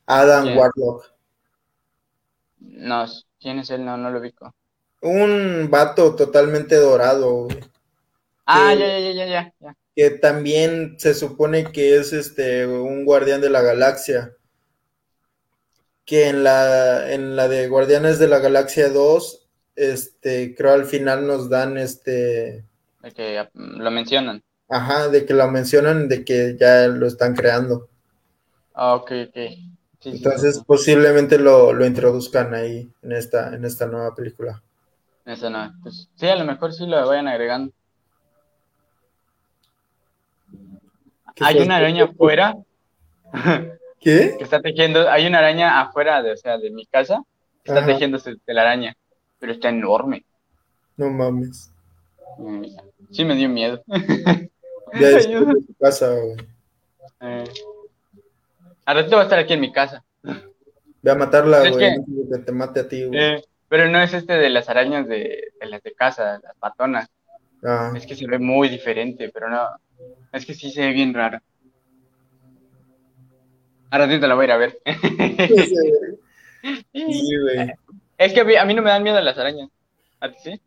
Adam. Warlock. No, ¿quién es él? No, no lo ubico. Un vato totalmente dorado, güey. Ah, ya, ya, ya, ya, ya. que también se supone que es este un guardián de la galaxia. Que en la, en la de Guardianes de la Galaxia 2, este, creo al final nos dan este, De que mm, lo mencionan. ajá, de que lo mencionan, de que ya lo están creando. Ah, ok, ok. Sí, Entonces sí, posiblemente lo, lo introduzcan ahí en esta, en esta nueva película. Eso no. Pues, sí, a lo mejor sí lo vayan agregando. ¿Qué Hay una araña afuera ¿Qué? que está tejiendo. Hay una araña afuera de, o sea, de mi casa está Ajá. tejiendo su telaraña. Pero está enorme. No mames. Mm, Sí me dio miedo. Ya es de tu casa, güey. Eh, al ratito va a estar aquí en mi casa. Ve a matarla, güey. que- que te mate a ti, güey. Eh, pero no es este de las arañas de, de las de casa, las patonas. Ah, Es que se ve muy diferente, pero no. Es que sí se ve bien raro. A ratito la voy a ir a ver. sí, güey. es que a mí, a mí no me dan miedo las arañas. ¿A ti sí?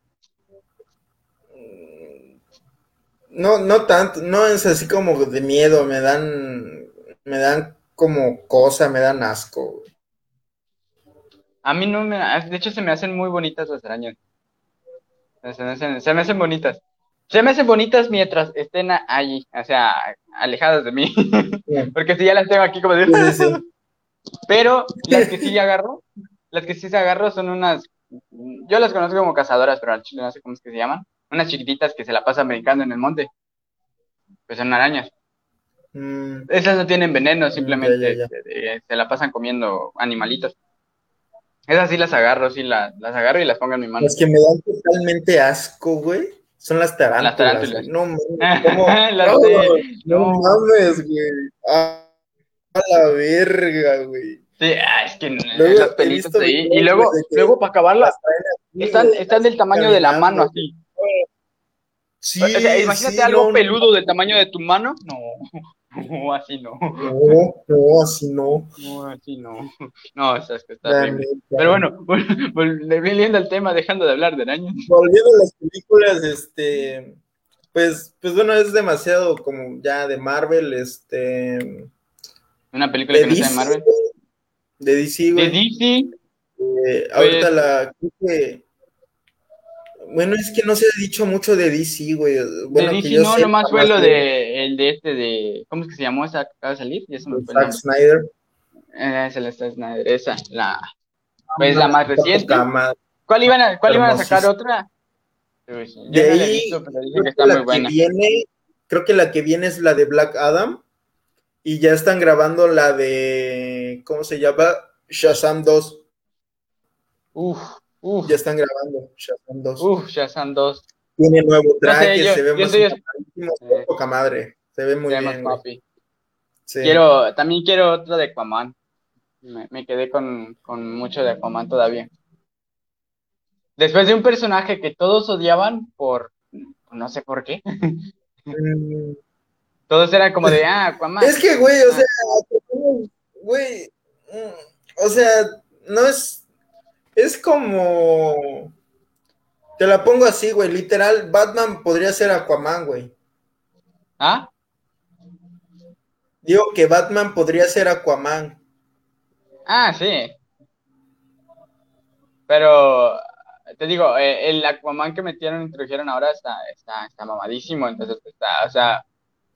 No, no tanto, no es así como de miedo, me dan, me dan como cosa, me dan asco, güey. A mí no me. De hecho, se me hacen muy bonitas las arañas. Se me hacen, se me hacen bonitas. Se me hacen bonitas mientras estén allí, o sea, alejadas de mí. Porque si ya las tengo aquí como de... Sí. Pero las que sí agarro, las que sí se agarro son unas, yo las conozco como cazadoras, pero al chile no sé cómo es que se llaman, unas chiquititas que se la pasan brincando en el monte. Pues son arañas. Mm, Esas no tienen veneno, simplemente ya, ya. este, eh, se la pasan comiendo animalitos. Esas sí las agarro, sí la- las agarro y las pongo en mi mano. las que me dan totalmente asco, güey, son las tarántulas. Las tarántulas. No mames, ¿cómo? Las no, de- no no. mames, güey. Ah, A la verga, güey. Sí, ah, es que luego, esas pelitas ahí. Y luego, luego para acabarla, están, están del tamaño de la mano así. Sí, o sea, imagínate algo peludo del tamaño de tu mano. No, no, así no. No, no, así no. No, así no. No, es que está bien. Pero bueno, volviendo al tema, dejando de hablar de arañas. Volviendo a las películas, este, pues, pues bueno, es demasiado como ya de Marvel, este. Una película que no sea de Marvel. De DC, güey. De DC. Eh, ahorita pues la bueno, es que no se ha dicho mucho de DC, güey. Bueno, de DC no, nomás fue lo de el de este de. ¿Cómo es que se llamó esa que acaba de salir? Ya se me Zack Snyder. Eh, es el Zack Snyder, esa, la. Pues la más reciente. ¿Cuál iban a, cuál iban a sacar otra? Pues, de ahí, visto, pero que está muy buena. Que viene, creo que la que viene es la de Black Adam. Y ya están grabando la de. ¿Cómo se llama? Shazam 2. Uf, ya están grabando Shazam 2. Uf, Shazam 2. Tiene nuevo traje, se ve muy poca madre. Se ve muy bien. Quiero, también quiero otro de Aquaman. Me, me quedé con, con, mucho de Aquaman todavía. Después de un personaje que todos odiaban por no sé por qué. Mm. todos eran como de, ah, Aquaman. Es que, güey, o ah. sea, güey, mm, o sea, no es es como. Te la pongo así, güey. Literal, Batman podría ser Aquaman, güey. ¿Ah? Digo que Batman podría ser Aquaman. Ah, sí. Pero te digo, eh, el Aquaman que metieron, introdujeron ahora está, está, está mamadísimo, entonces está, o sea,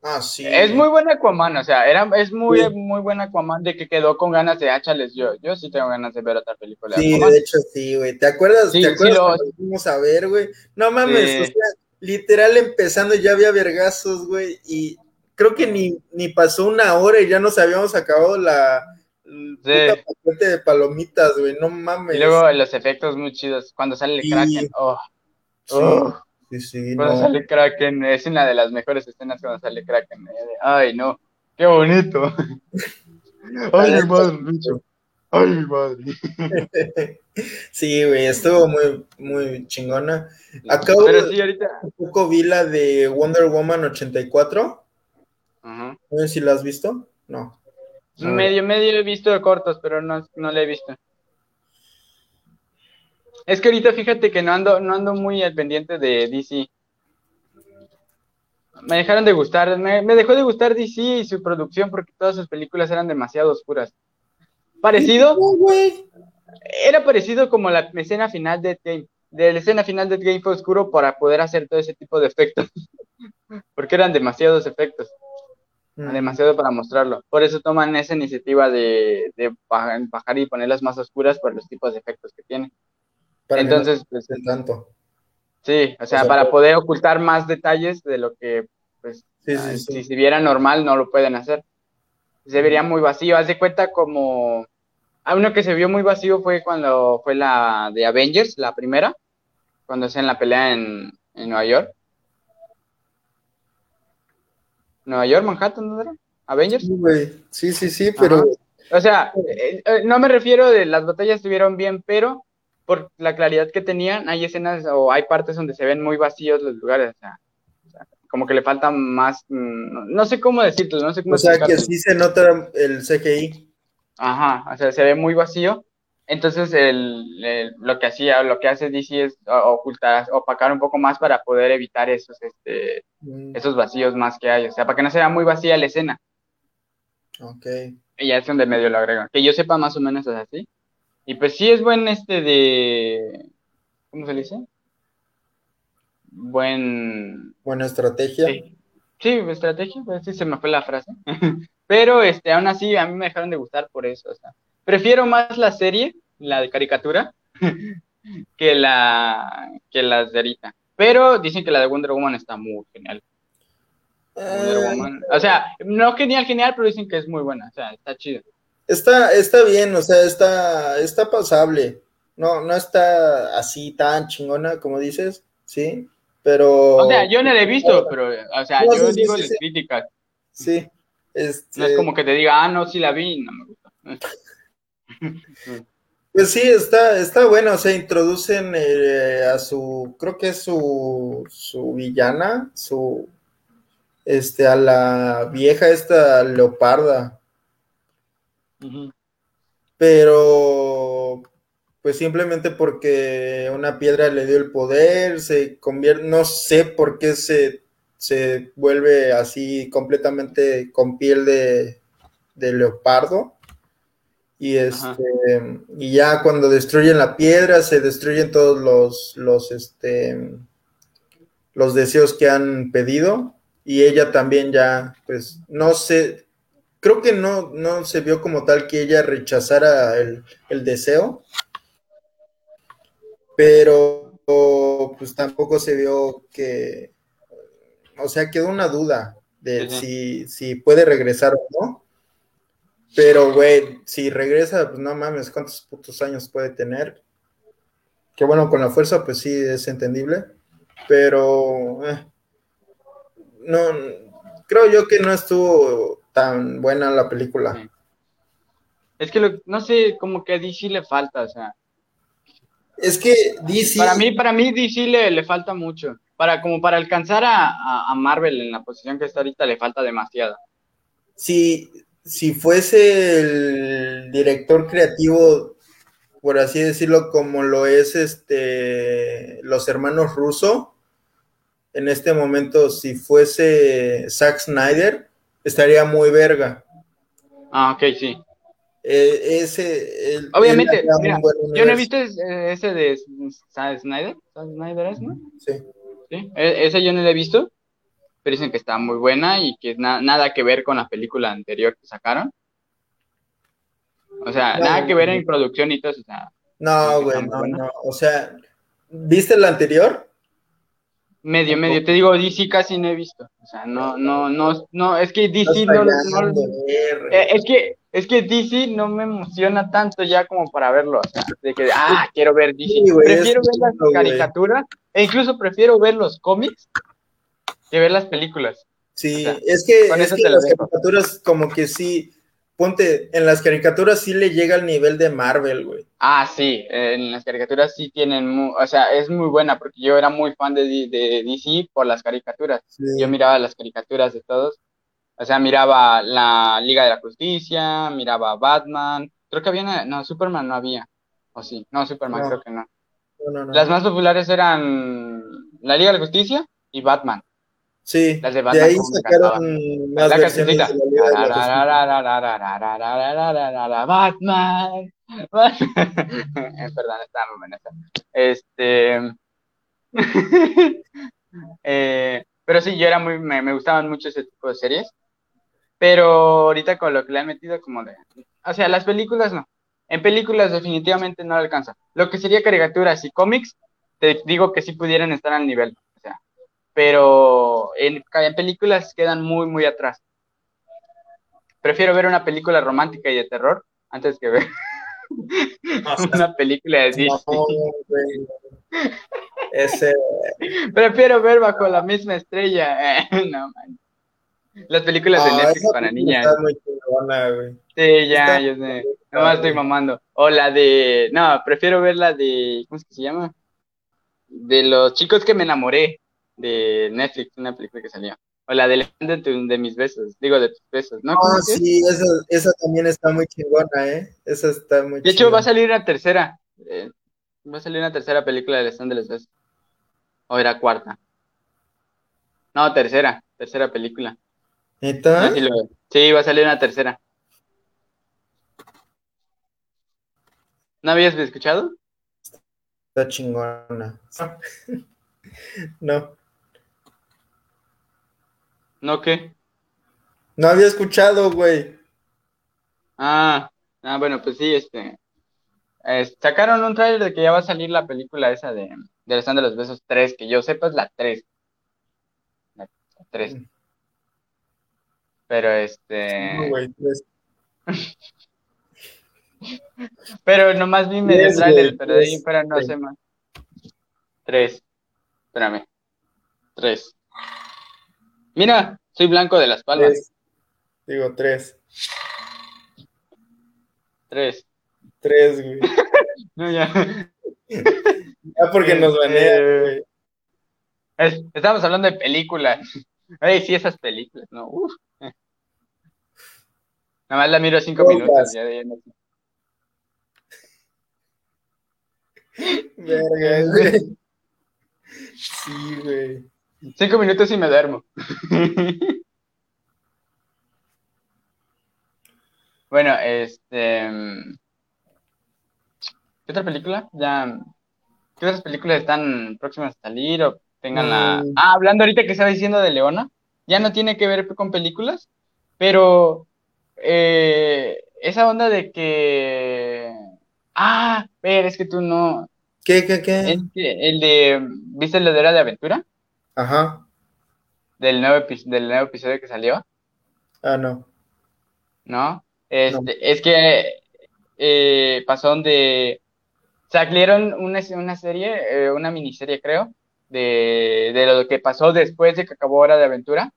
Ah, sí. Es muy buena Aquaman, o sea, era, es muy, muy buena Aquaman de que quedó con ganas de háchales. Yo, yo sí tengo ganas de ver otra película. Sí, de, hecho sí, güey. ¿Te acuerdas? ¿Te acuerdas fuimos a ver, güey? No mames, o sea, literal empezando ya había vergazos, güey, y creo que ni, ni pasó una hora y ya nos habíamos acabado la puta paquete de palomitas, güey, no mames. Y luego los efectos muy chidos, cuando sale el Kraken, oh. oh. Sí, sí, cuando sale Kraken, es una de las mejores escenas cuando sale Kraken. Ay, no, qué bonito. Ay, mi madre, Ay, mi madre. Sí, güey, estuvo muy, muy chingona. Acabo Pero sí, ahorita... un poco vi la de Wonder Woman 84. Ajá. No sé si la has visto. No. Medio, medio he visto de cortos, pero no, no la he visto. Es que ahorita fíjate que no ando, no ando muy al pendiente de DC. Me dejaron de gustar, me, dejó de gustar DC y su producción porque todas sus películas eran demasiado oscuras. Parecido, era parecido como la escena final de Game. De la escena final de Game fue oscuro para poder hacer todo ese tipo de efectos. porque eran demasiados efectos. Mm. Demasiado para mostrarlo. Por eso toman esa iniciativa de, de bajar y ponerlas más oscuras por los tipos de efectos que tienen. Entonces, pues, tanto. Sí, o sea, para poder ocultar más detalles de lo que, pues, ah, si se viera normal, no lo pueden hacer. Se vería muy vacío. Haz de cuenta como. A uno que se vio muy vacío fue cuando fue la de Avengers, la primera, cuando hacían la pelea en, en Nueva York. Nueva York, Manhattan, ¿no era? Avengers. Sí, sí, sí, pero. O sea, eh, eh, no me refiero de las batallas estuvieron bien, pero por la claridad que tenían, hay escenas o hay partes donde se ven muy vacíos los lugares, o sea, como que le falta más, mm, no sé cómo decirlo, no sé cómo O sea, que sí se nota el CGI. Ajá, o sea, se ve muy vacío. Entonces, el, lo que hacía, lo que hace DC es ocultar, opacar un poco más para poder evitar esos, este, mm. esos vacíos más que hay. O sea, para que no sea muy vacía la escena. Ok. Y ya es donde medio lo agregan. Que yo sepa más o menos es así. Y pues sí es buen este de. ¿Cómo se le dice? Buen. Buena estrategia. Sí, estrategia, pues sí se me fue la frase. Pero este, aún así a mí me dejaron de gustar por eso. O sea, prefiero más la serie, la de caricatura, que la que las de ahorita. Pero dicen que la de Wonder Woman está muy genial. Wonder eh, Woman. O sea, no genial, genial, pero dicen que es muy buena. O sea, está chido. Está, está bien, o sea, está, está pasable. No, no está así tan chingona como dices, sí, pero. O sea, yo no la he visto, pero, o sea, yo digo las críticas. Sí, Este... No es como que te diga, ah, no, sí la vi, no me gusta. Pues sí, está, está bueno, o sea, introducen eh, a su, creo que es su, su villana, su, este, a la vieja esta leoparda. Pero, pues simplemente porque una piedra le dio el poder, se convierte, no sé por qué se, se vuelve así completamente con piel de, de leopardo. Y este, y ya cuando destruyen la piedra, se destruyen todos los, los, este, los deseos que han pedido. Y ella también ya, pues, no sé, creo que no, no se vio como tal que ella rechazara el, deseo. Pero, pues tampoco se vio que, o sea, quedó una duda de si, si puede regresar o no. Pero, güey, si regresa, pues no mames, ¿cuántos putos años puede tener? Que bueno, con la fuerza, pues sí, es entendible. Pero, eh, no, creo yo que no estuvo tan buena la película. Es que no sé, como que a DC le falta, o sea. Es que DC. Para mí, para mí DC le, le falta mucho. Para, como para alcanzar a, a, Marvel en la posición que está ahorita, le falta demasiado. Sí, si fuese el director creativo, por así decirlo, como lo es este los hermanos Russo, en este momento, si fuese Zack Snyder, estaría muy verga. Ah, ok, sí. Eh, ese, Obviamente, mira, yo no he visto ese de Snyder, Snyder es, ¿no? Sí. ¿Sí? E, ese yo no lo he visto pero dicen que está muy buena y que nada que ver con la película anterior que sacaron. O sea, nada que ver en producción y todo eso. no, güey, no, no. O sea, ¿viste la anterior? Medio, medio. Te digo, DC casi no he visto. O sea, no, no, no, no, es que DC no, eh, es que, es que DC no me emociona tanto ya como para verlo. O sea, de que, ah, quiero ver DC. prefiero ver las caricaturas, e incluso prefiero ver los cómics que ver las películas. Sí, es que, es que las caricaturas como que sí, ponte, en las caricaturas sí le llega al nivel de Marvel, güey. Ah, sí, en las caricaturas sí tienen, o sea, es muy buena porque yo era muy fan de, de DC por las caricaturas. Yo miraba las caricaturas de todos. O sea, miraba la Liga de la Justicia, miraba Batman. Creo que había no, Superman no había. O sí, no, Superman creo que no. Las más populares eran la Liga de la Justicia y Batman. Sí, de, ahí sacaron más la versiones Batman. Perdón, estaba muy Este. eh, pero sí, yo era muy. Me, me, gustaban mucho ese tipo de series. Pero ahorita con lo que le han metido, como de. O sea, las películas no. En películas, definitivamente no alcanza. Lo que sería caricaturas y cómics, te digo que sí pudieran estar al nivel pero en, películas quedan muy, muy atrás. Prefiero ver una película romántica y de terror antes que ver una película de Disney. Ese... Prefiero ver bajo la misma estrella. no, man. Las películas de Netflix para niñas. Sí, ya, yo sé. Nomás estoy mamando. O la de. No, prefiero ver la de. ¿Cómo es que se llama? De los chicos que me enamoré de Netflix, una película que salió. O la de, de, de mis besos, digo de tus besos, ¿no? Ah, sí, esa, esa, también está muy chingona, ¿eh? Esa está muy De hecho, va a salir una tercera. Eh, va a salir una tercera película de Stand de los Besos. O era cuarta. No, tercera, tercera película. ¿Neta? Sí, va a salir una tercera. ¿No habías escuchado? Está chingona. no. ¿No qué? No había escuchado, güey. Ah, ah, bueno, pues sí, este. sacaron un trailer de que ya va a salir la película esa de, de la de los Besos 3, que yo sepa es la 3. La, 3. Mm. Pero este. No, güey, 3. pero nomás vi medio trailer, pero de ahí pero no sé más. 3. Espérame. 3. Mira, soy blanco de las palmas. Digo, tres. Tres. Tres, güey. No, ya. Ya porque nos Este, banean, güey. Es- estamos hablando de películas. Ay, sí, esas películas, ¿no? Uf. Nada más la miro cinco minutos. Ya, ya no sé. Verga, güey. Sí, güey. Cinco minutos y me duermo. bueno, este. ¿Qué otra película? Ya. ¿Qué otras películas están próximas a salir o tengan la. Mm. Ah, hablando ahorita que estaba diciendo de Leona, ya no tiene que ver con películas, pero. eh, esa onda de que. Ah, pero es que tú no. ¿Qué, qué, qué? El de. ¿Viste el de Hora de Aventura? Ajá. Del nuevo, del nuevo episodio que salió. Ah, no. ¿no? Este, Es que eh, pasó donde salieron una, una serie, eh, una miniserie creo, de, de lo que pasó después de que acabó Hora de Aventura.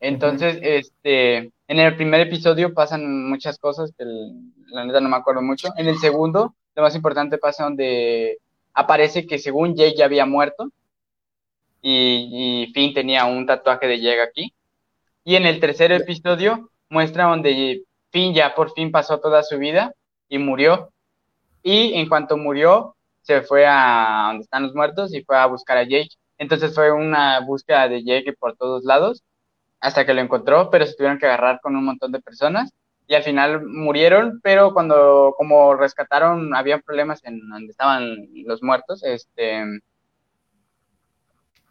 Entonces, este, en el primer episodio pasan muchas cosas que el- la neta no me acuerdo mucho. En el segundo, lo más importante pasa donde aparece que según Jake ya había muerto y, y Finn tenía un tatuaje de Jake aquí. Y en el tercer episodio muestra donde Finn ya por fin pasó toda su vida y murió. Y en cuanto murió, se fue a donde están los muertos y fue a buscar a Jake. Entonces fue una búsqueda de Jake por todos lados hasta que lo encontró, pero se tuvieron que agarrar con un montón de personas y al final murieron, pero cuando como rescataron, había problemas en donde estaban los muertos, este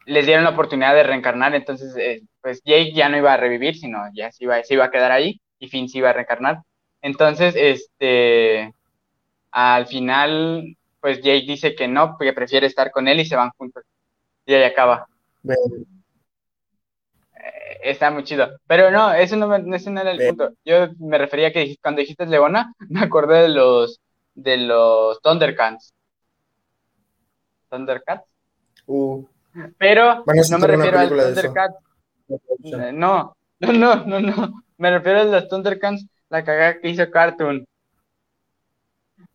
les dieron la oportunidad de reencarnar, entonces eh, pues Jake ya no iba a revivir, sino ya se iba, se iba a quedar ahí y Finn se iba a reencarnar. Entonces, este, al final, pues Jake dice que no, que prefiere estar con él y se van juntos. Y ahí acaba. Eh, Está muy chido. Pero no, eso no, me- ese no era el punto. Yo me refería a que cuando dijiste Leona, me acordé de los, de los Thundercats. Thundercats. Uh, Pero no me refiero al película de eso. Thundercat Eh, No, no, no, no, no. Me refiero a los Thundercats, la cagada que hizo Cartoon.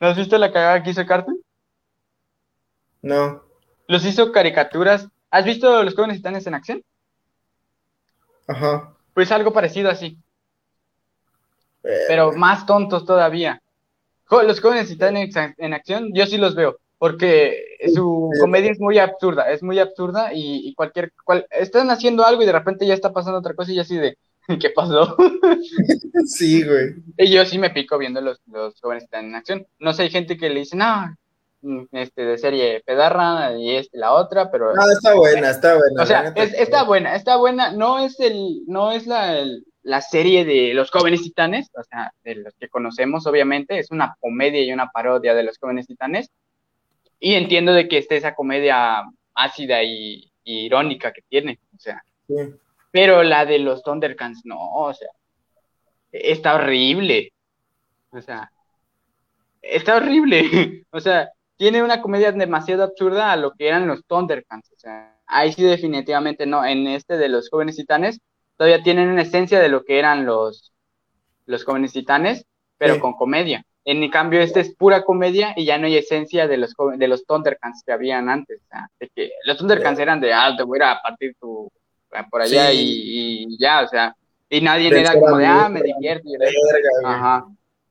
¿No has visto la cagada que hizo Cartoon? no. Los hizo caricaturas. ¿Has visto los jóvenes titanes en acción? Ajá. Pues algo parecido así, pero más tontos todavía. Los jóvenes titanes en acción, yo sí los veo, porque su comedia es muy absurda, es muy absurda y, y cualquier, cual, están haciendo algo y de repente ya está pasando otra cosa y así de, ¿qué pasó? Sí, güey. Y yo sí me pico viendo los, los jóvenes titanes en acción. No sé, hay gente que le dice, no, mm, este, de serie pedarra y este, la otra, pero... No, está buena, está buena. O sea, es- está buena, está buena. No es el, no es la, el- la serie de los jóvenes titanes, o sea, de los que conocemos, obviamente, es una comedia y una parodia de los jóvenes titanes. Y entiendo de que esté esa comedia ácida y, y irónica que tiene, o sea, Sí. pero la de los Thundercats, no, o sea, está horrible. O sea, está horrible. O sea, tiene una comedia demasiado absurda a lo que eran los Thundercats. O sea, ahí sí definitivamente no. En este de los jóvenes titanes, todavía tienen una esencia de lo que eran los, los jóvenes titanes, pero Sí. con comedia. En cambio, este es pura comedia y ya no hay esencia de los, de los Thundercats que habían antes. De que los Thundercats eran de, ah, te voy a ir a partir tu, por allá Sí. y, y ya, o sea, y nadie De era como de, ah, me divierto. y. Ajá.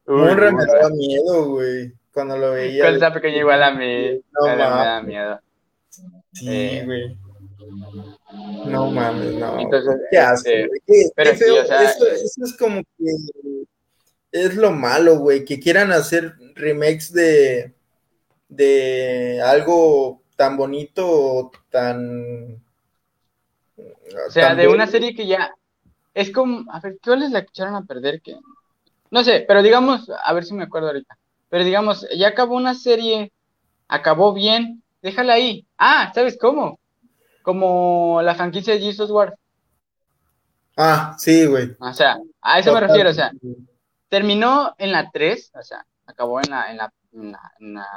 Munra Uy, me daba miedo, güey. Cuando lo veía. Cuando estaba pequeño igual a mí, No me da mames. miedo. Sí, Eh. güey. No mames, no. Entonces, qué asco, este. Qué- pero qué sí, o sea, eso, eh. eso es como que es lo malo, güey, que quieran hacer remakes de de algo tan bonito o tan O sea, tan de una serie que ya es como, a ver, ¿qué les la echaron a perder? Que no sé, pero digamos, a ver si me acuerdo ahorita. Pero digamos, ya acabó una serie, acabó bien, déjala ahí. Ah, ¿sabes cómo? Como la franquicia de Jesus War. Ah, sí, güey. O sea, a eso me refiero, o sea, terminó en la 3, o sea, acabó en la, en la, en la, en la,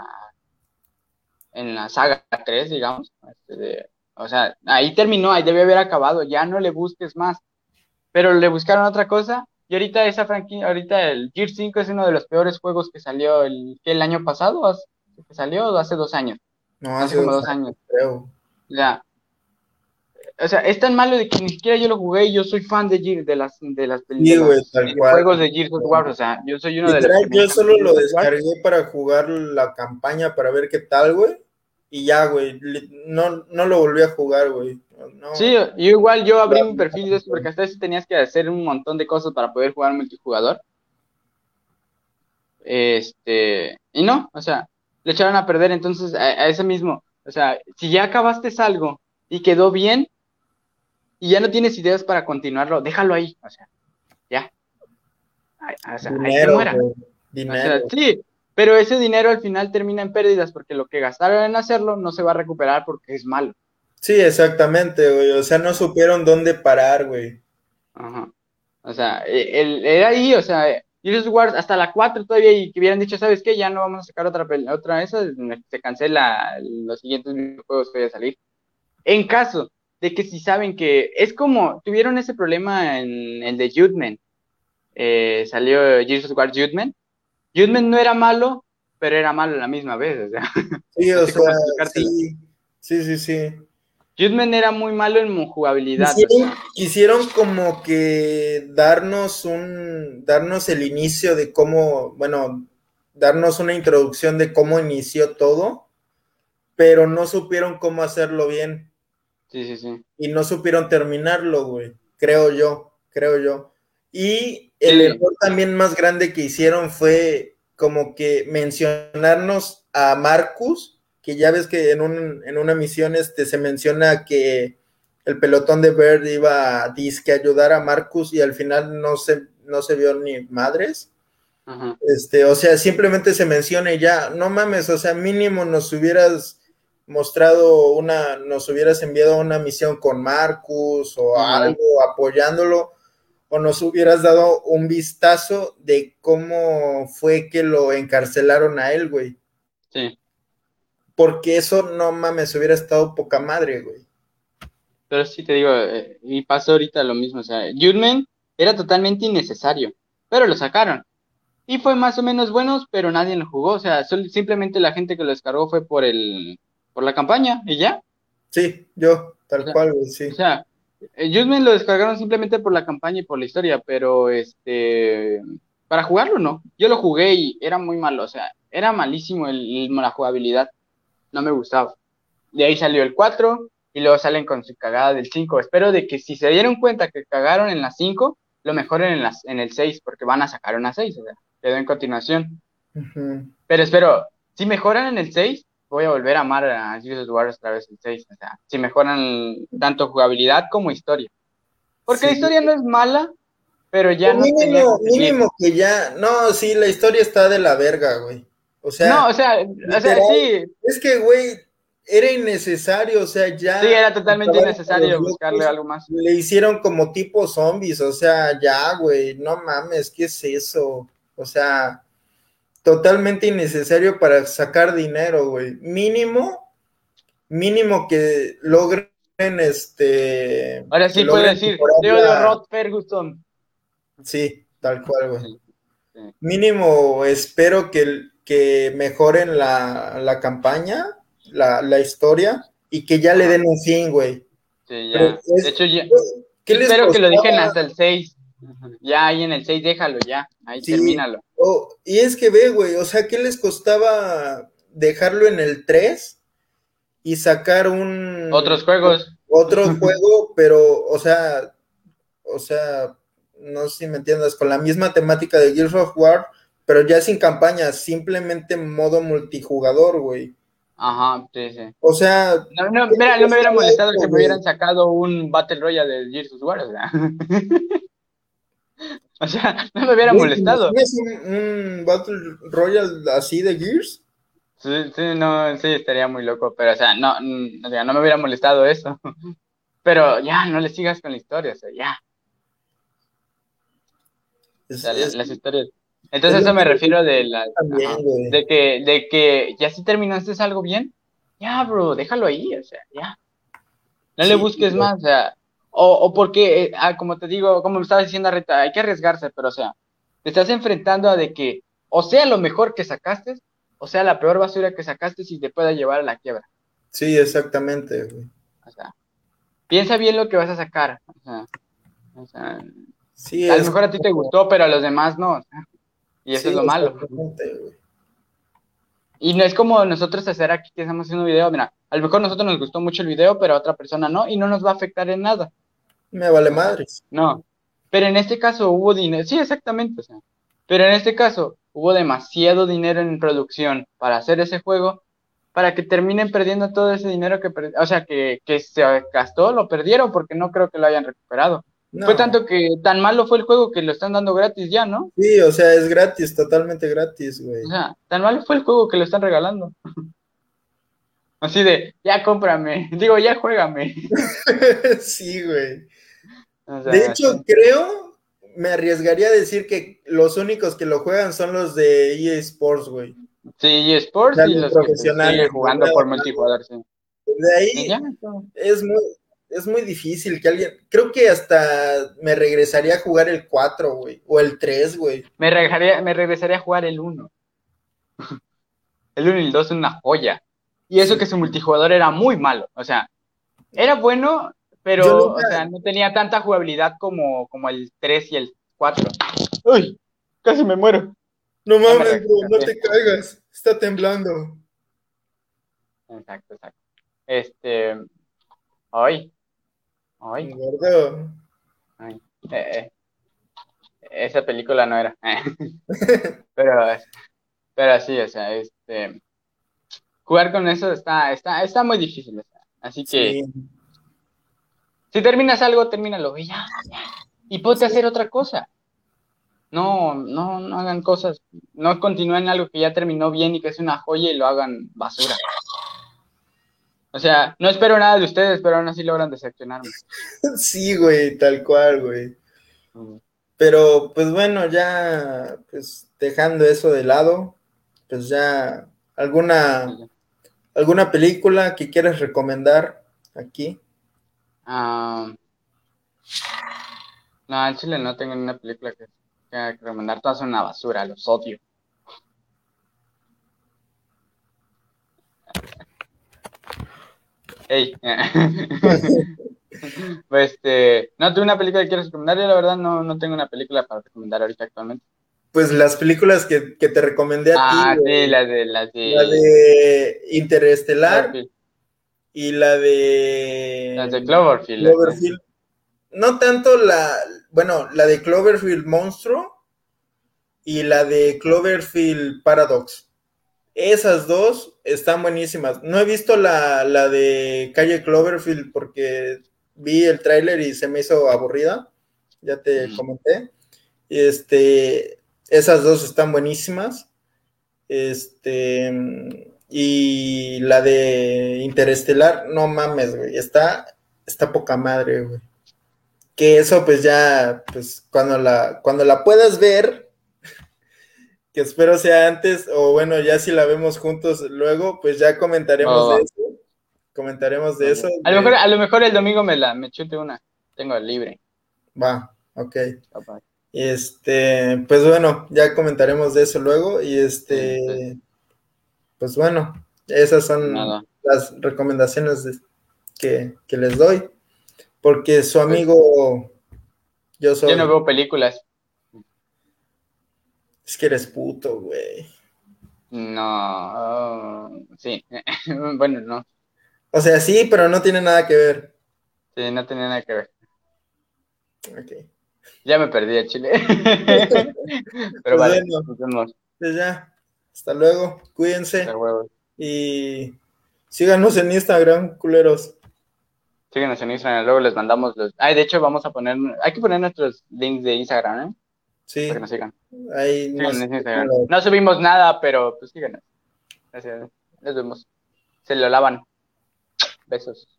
en la saga 3, digamos. este, de- o sea, ahí terminó, ahí debe haber acabado, ya no le busques más. pero le buscaron otra cosa y ahorita esa franquicia, ahorita el Gear 5 es uno de los peores juegos que salió el, el año pasado, que salió hace dos años. No, hace como dos años. Creo. Ya. O sea, es tan malo de que ni siquiera yo lo jugué y yo soy fan de, Gear, de las de las Sí, güey, tal de juegos de Gears of War, o sea, yo soy uno de los yo solo lo Gears descargué para jugar la campaña para ver qué tal, güey. Y ya, güey. No, no lo volví a jugar, güey. No. Sí, yo igual yo abrí mi perfil de eso porque hasta eso tenías que hacer un montón de cosas para poder jugar multijugador. Este, y no, o sea, le echaron a perder entonces a, a ese mismo, o sea, si ya acabaste algo y quedó bien y ya no tienes ideas para continuarlo, déjalo ahí, o sea, ya. O sea, ahí muera. güey. O sea, Dinero. sí, pero ese dinero al final termina en pérdidas porque lo que gastaron en hacerlo no se va a recuperar porque es malo. Sí, exactamente, güey. O sea, no supieron dónde parar, güey. Ajá. O sea, e- el, era ahí, o sea, Gears of War hasta la 4 todavía y que hubieran dicho, ¿sabes qué? Ya no vamos a sacar otra, otra de esas, se cancela los siguientes videojuegos que vayan a salir. En caso de que si saben que es como, tuvieron ese problema en el de Judgment, eh, salió of War Judgment. Judgment no era malo, pero era malo a la misma vez, o sea. Sí, No o sea, sí. Sí, sí, sí. Judgment era muy malo en jugabilidad. o Quisieron, sea. quisieron como que darnos un, darnos el inicio de cómo, bueno, darnos una introducción de cómo inició todo, pero no supieron cómo hacerlo bien Sí, sí, sí. y no supieron terminarlo, güey. Creo yo, creo yo. Y el Sí. error también más grande que hicieron fue como que mencionarnos a Marcus, que ya ves que en, un, en una misión este, se menciona que el pelotón de Bird iba a disque ayudar a Marcus y al final no se, no se vio ni madres. Ajá. Este, o sea, simplemente se menciona y ya, no mames, o sea, mínimo nos hubieras mostrado una, nos hubieras enviado una misión con Marcus o algo apoyándolo, o nos hubieras dado un vistazo de cómo fue que lo encarcelaron a él, güey. Sí. Porque eso, no mames, hubiera estado poca madre, güey. Pero sí te digo, eh, y pasó ahorita lo mismo, o sea, Judgment era totalmente innecesario, pero lo sacaron. Y fue más o menos buenos, pero nadie lo jugó, o sea, sol- simplemente la gente que lo descargó fue por el, por la campaña, y ya. Sí, yo, tal O sea, cual, sí. O sea, eh, Judgment lo descargaron simplemente por la campaña y por la historia, pero este, para jugarlo no. Yo lo jugué y era muy malo, o sea, era malísimo el, el- la jugabilidad, no me gustaba. De ahí salió el 4 y luego salen con su cagada del 5. Espero de que si se dieron cuenta que cagaron en la 5, lo mejoren en, las, en el 6, porque van a sacar una 6, o sea, quedó en continuación. Pero espero, si mejoran en el 6, voy a volver a amar a Gears of War otra vez el 6. O sea, si mejoran tanto jugabilidad como historia. Porque Sí. la historia no es mala, pero ya no mínimo, que mínimo que ya, no, sí, la historia está de la verga, güey. O sea, No, o sea, o sea, literal. sí, Es que, güey, era innecesario, o sea, ya. sí, era totalmente innecesario buscarle algo más. Le hicieron como tipo zombies, o sea, ya, güey, no mames, ¿qué es eso? O sea, totalmente innecesario para sacar dinero, güey. Mínimo, mínimo que logren, este. Ahora sí puedo decir, odio la- Rod Ferguson. Sí, tal cual, güey. Sí, sí. Mínimo espero que, que mejoren la, la campaña, la, la historia, y que ya le den un fin, güey. Sí, ya. es- De hecho, ya, ¿Qué les espero que lo dejen hasta el 6. Ya ahí en el 6 déjalo, ya. Ahí Sí. termínalo. Oh, y es que ve, güey, o sea, ¿qué les costaba dejarlo en el 3 y sacar un Otros juegos. otro juego, pero, o sea, o sea, no sé si me entiendas, con la misma temática de Gears of War, pero ya sin campaña, simplemente modo multijugador, güey. Ajá, sí, sí. O sea, No, no, mira, no me hubiera molestado que me hubieran sacado un Battle Royale de Gears of War, o sea. O sea, no me hubiera molestado. ¿tienes un, un Battle Royale así de Gears? Sí, sí, no, sí, estaría muy loco, pero o sea, no, mm, o sea, no me hubiera molestado eso. Pero ya, no le sigas con la historia, o sea, ya. O sea, es- las historias. Entonces, es eso me refiero de la, también, ajá, güey. de que, de que ya si terminaste algo bien, ya, bro, déjalo ahí, o sea, ya. No le busques más, o sea, o, porque, eh, ah, como te digo, como me estaba diciendo Rita, hay que arriesgarse, pero o sea, te estás enfrentando a de que o sea lo mejor que sacaste, o sea la peor basura que sacaste y te pueda llevar a la quiebra. Sí, exactamente. O sea, piensa bien lo que vas a sacar. O sea, o sea sí, a lo mejor a ti te gustó, pero a los demás no. Y eso es lo malo. Y no es como nosotros hacer aquí que estamos haciendo un video, mira, a lo mejor a nosotros nos gustó mucho el video, pero a otra persona no, y no nos va a afectar en nada. Me vale madres. No, pero en este caso hubo dinero, sí, exactamente, o sea, pero en este caso hubo demasiado dinero en producción para hacer ese juego, para que terminen perdiendo todo ese dinero que, o sea, que, que se gastó, lo perdieron porque no creo que lo hayan recuperado. Fue tanto que tan malo fue el juego que lo están dando gratis ya, ¿no? Sí, o sea, es gratis, totalmente gratis, güey. O sea, tan malo fue el juego que lo están regalando. Así de, ya cómprame, digo, ya juégame. sí, güey. De hecho, creo, me arriesgaría a decir que los únicos que lo juegan son los de EA Sports, güey. Sí, EA Sports y los profesionales que jugando por multijugador, sí. De ahí es muy, es muy difícil que alguien. Creo que hasta me regresaría a jugar el 4, güey. O el 3, güey. Me, regresaría, me regresaría a jugar el 1. el 1 y el 2 son una joya. Y eso que su multijugador era muy malo. O sea, era bueno, pero o sea, no tenía tanta jugabilidad como, como el 3 y el 4. Uy, casi me muero. No mames, bro, no te caigas. Está temblando. Exacto, exacto. Este. Ay, Ay. Ay. Eh, eh. Esa película no era. pero, pero sí, o sea, este jugar con eso está, está, está muy difícil. Así que si terminas algo, termínalo y ya, Y ponte a hacer otra cosa. No, no, no hagan cosas, no continúen algo que ya terminó bien y que es una joya y lo hagan basura. O sea, no espero nada de ustedes, pero aún así logran decepcionarme. Sí, güey, tal cual, güey. Pero, pues bueno, ya, pues dejando eso de lado, pues ya, ¿alguna, alguna película que quieras recomendar aquí? No, en Chile no tengo ninguna película que, que recomendar, todas son una basura, los odio. Hey. pues, este, no tengo una película que quieras recomendar, yo la verdad no, no tengo una película para recomendar ahorita actualmente. Pues las películas que, que te recomendé a ah, ti. Ah, sí, las de, las de... La de Interestelar y la de... Las de Cloverfield. Cloverfield. No tanto la, bueno, la de Cloverfield Monstruo y la de Cloverfield Paradox. Esas dos están buenísimas. No he visto la, de Calle Cloverfield porque vi el tráiler y se me hizo aburrida. Ya te comenté. Este, esas dos están buenísimas. Este, y la de Interestelar, no mames, güey. Está, está poca madre, güey. Que eso, pues ya, pues cuando la, cuando la puedas ver, que espero sea antes, o bueno, ya si la vemos juntos luego, pues ya comentaremos de eso. Comentaremos de eso. A, Lo mejor, a lo mejor el domingo me la me chute una, tengo libre. Va, ok. Este, pues bueno, ya comentaremos de eso luego. Y este, pues bueno, esas son las recomendaciones que, que, les doy. Porque su pues amigo, yo soy. Yo no veo películas. Es que eres puto, güey. No, sí. bueno, no. O sea, sí, pero no tiene nada que ver. Sí, no tiene nada que ver. Ok. Ya me perdí a Chile. pero pues vale, nos vemos. Pues ya. Hasta luego. Cuídense. Y síganos en Instagram, culeros. Síganos en Instagram, luego les mandamos los. Ay, de hecho, vamos a poner. Hay que poner nuestros links de Instagram, ¿eh? Sí. Para que nos sigan. Ahí no subimos nada, pero pues síganos. Gracias. Nos vemos. Se lo lavan. Besos.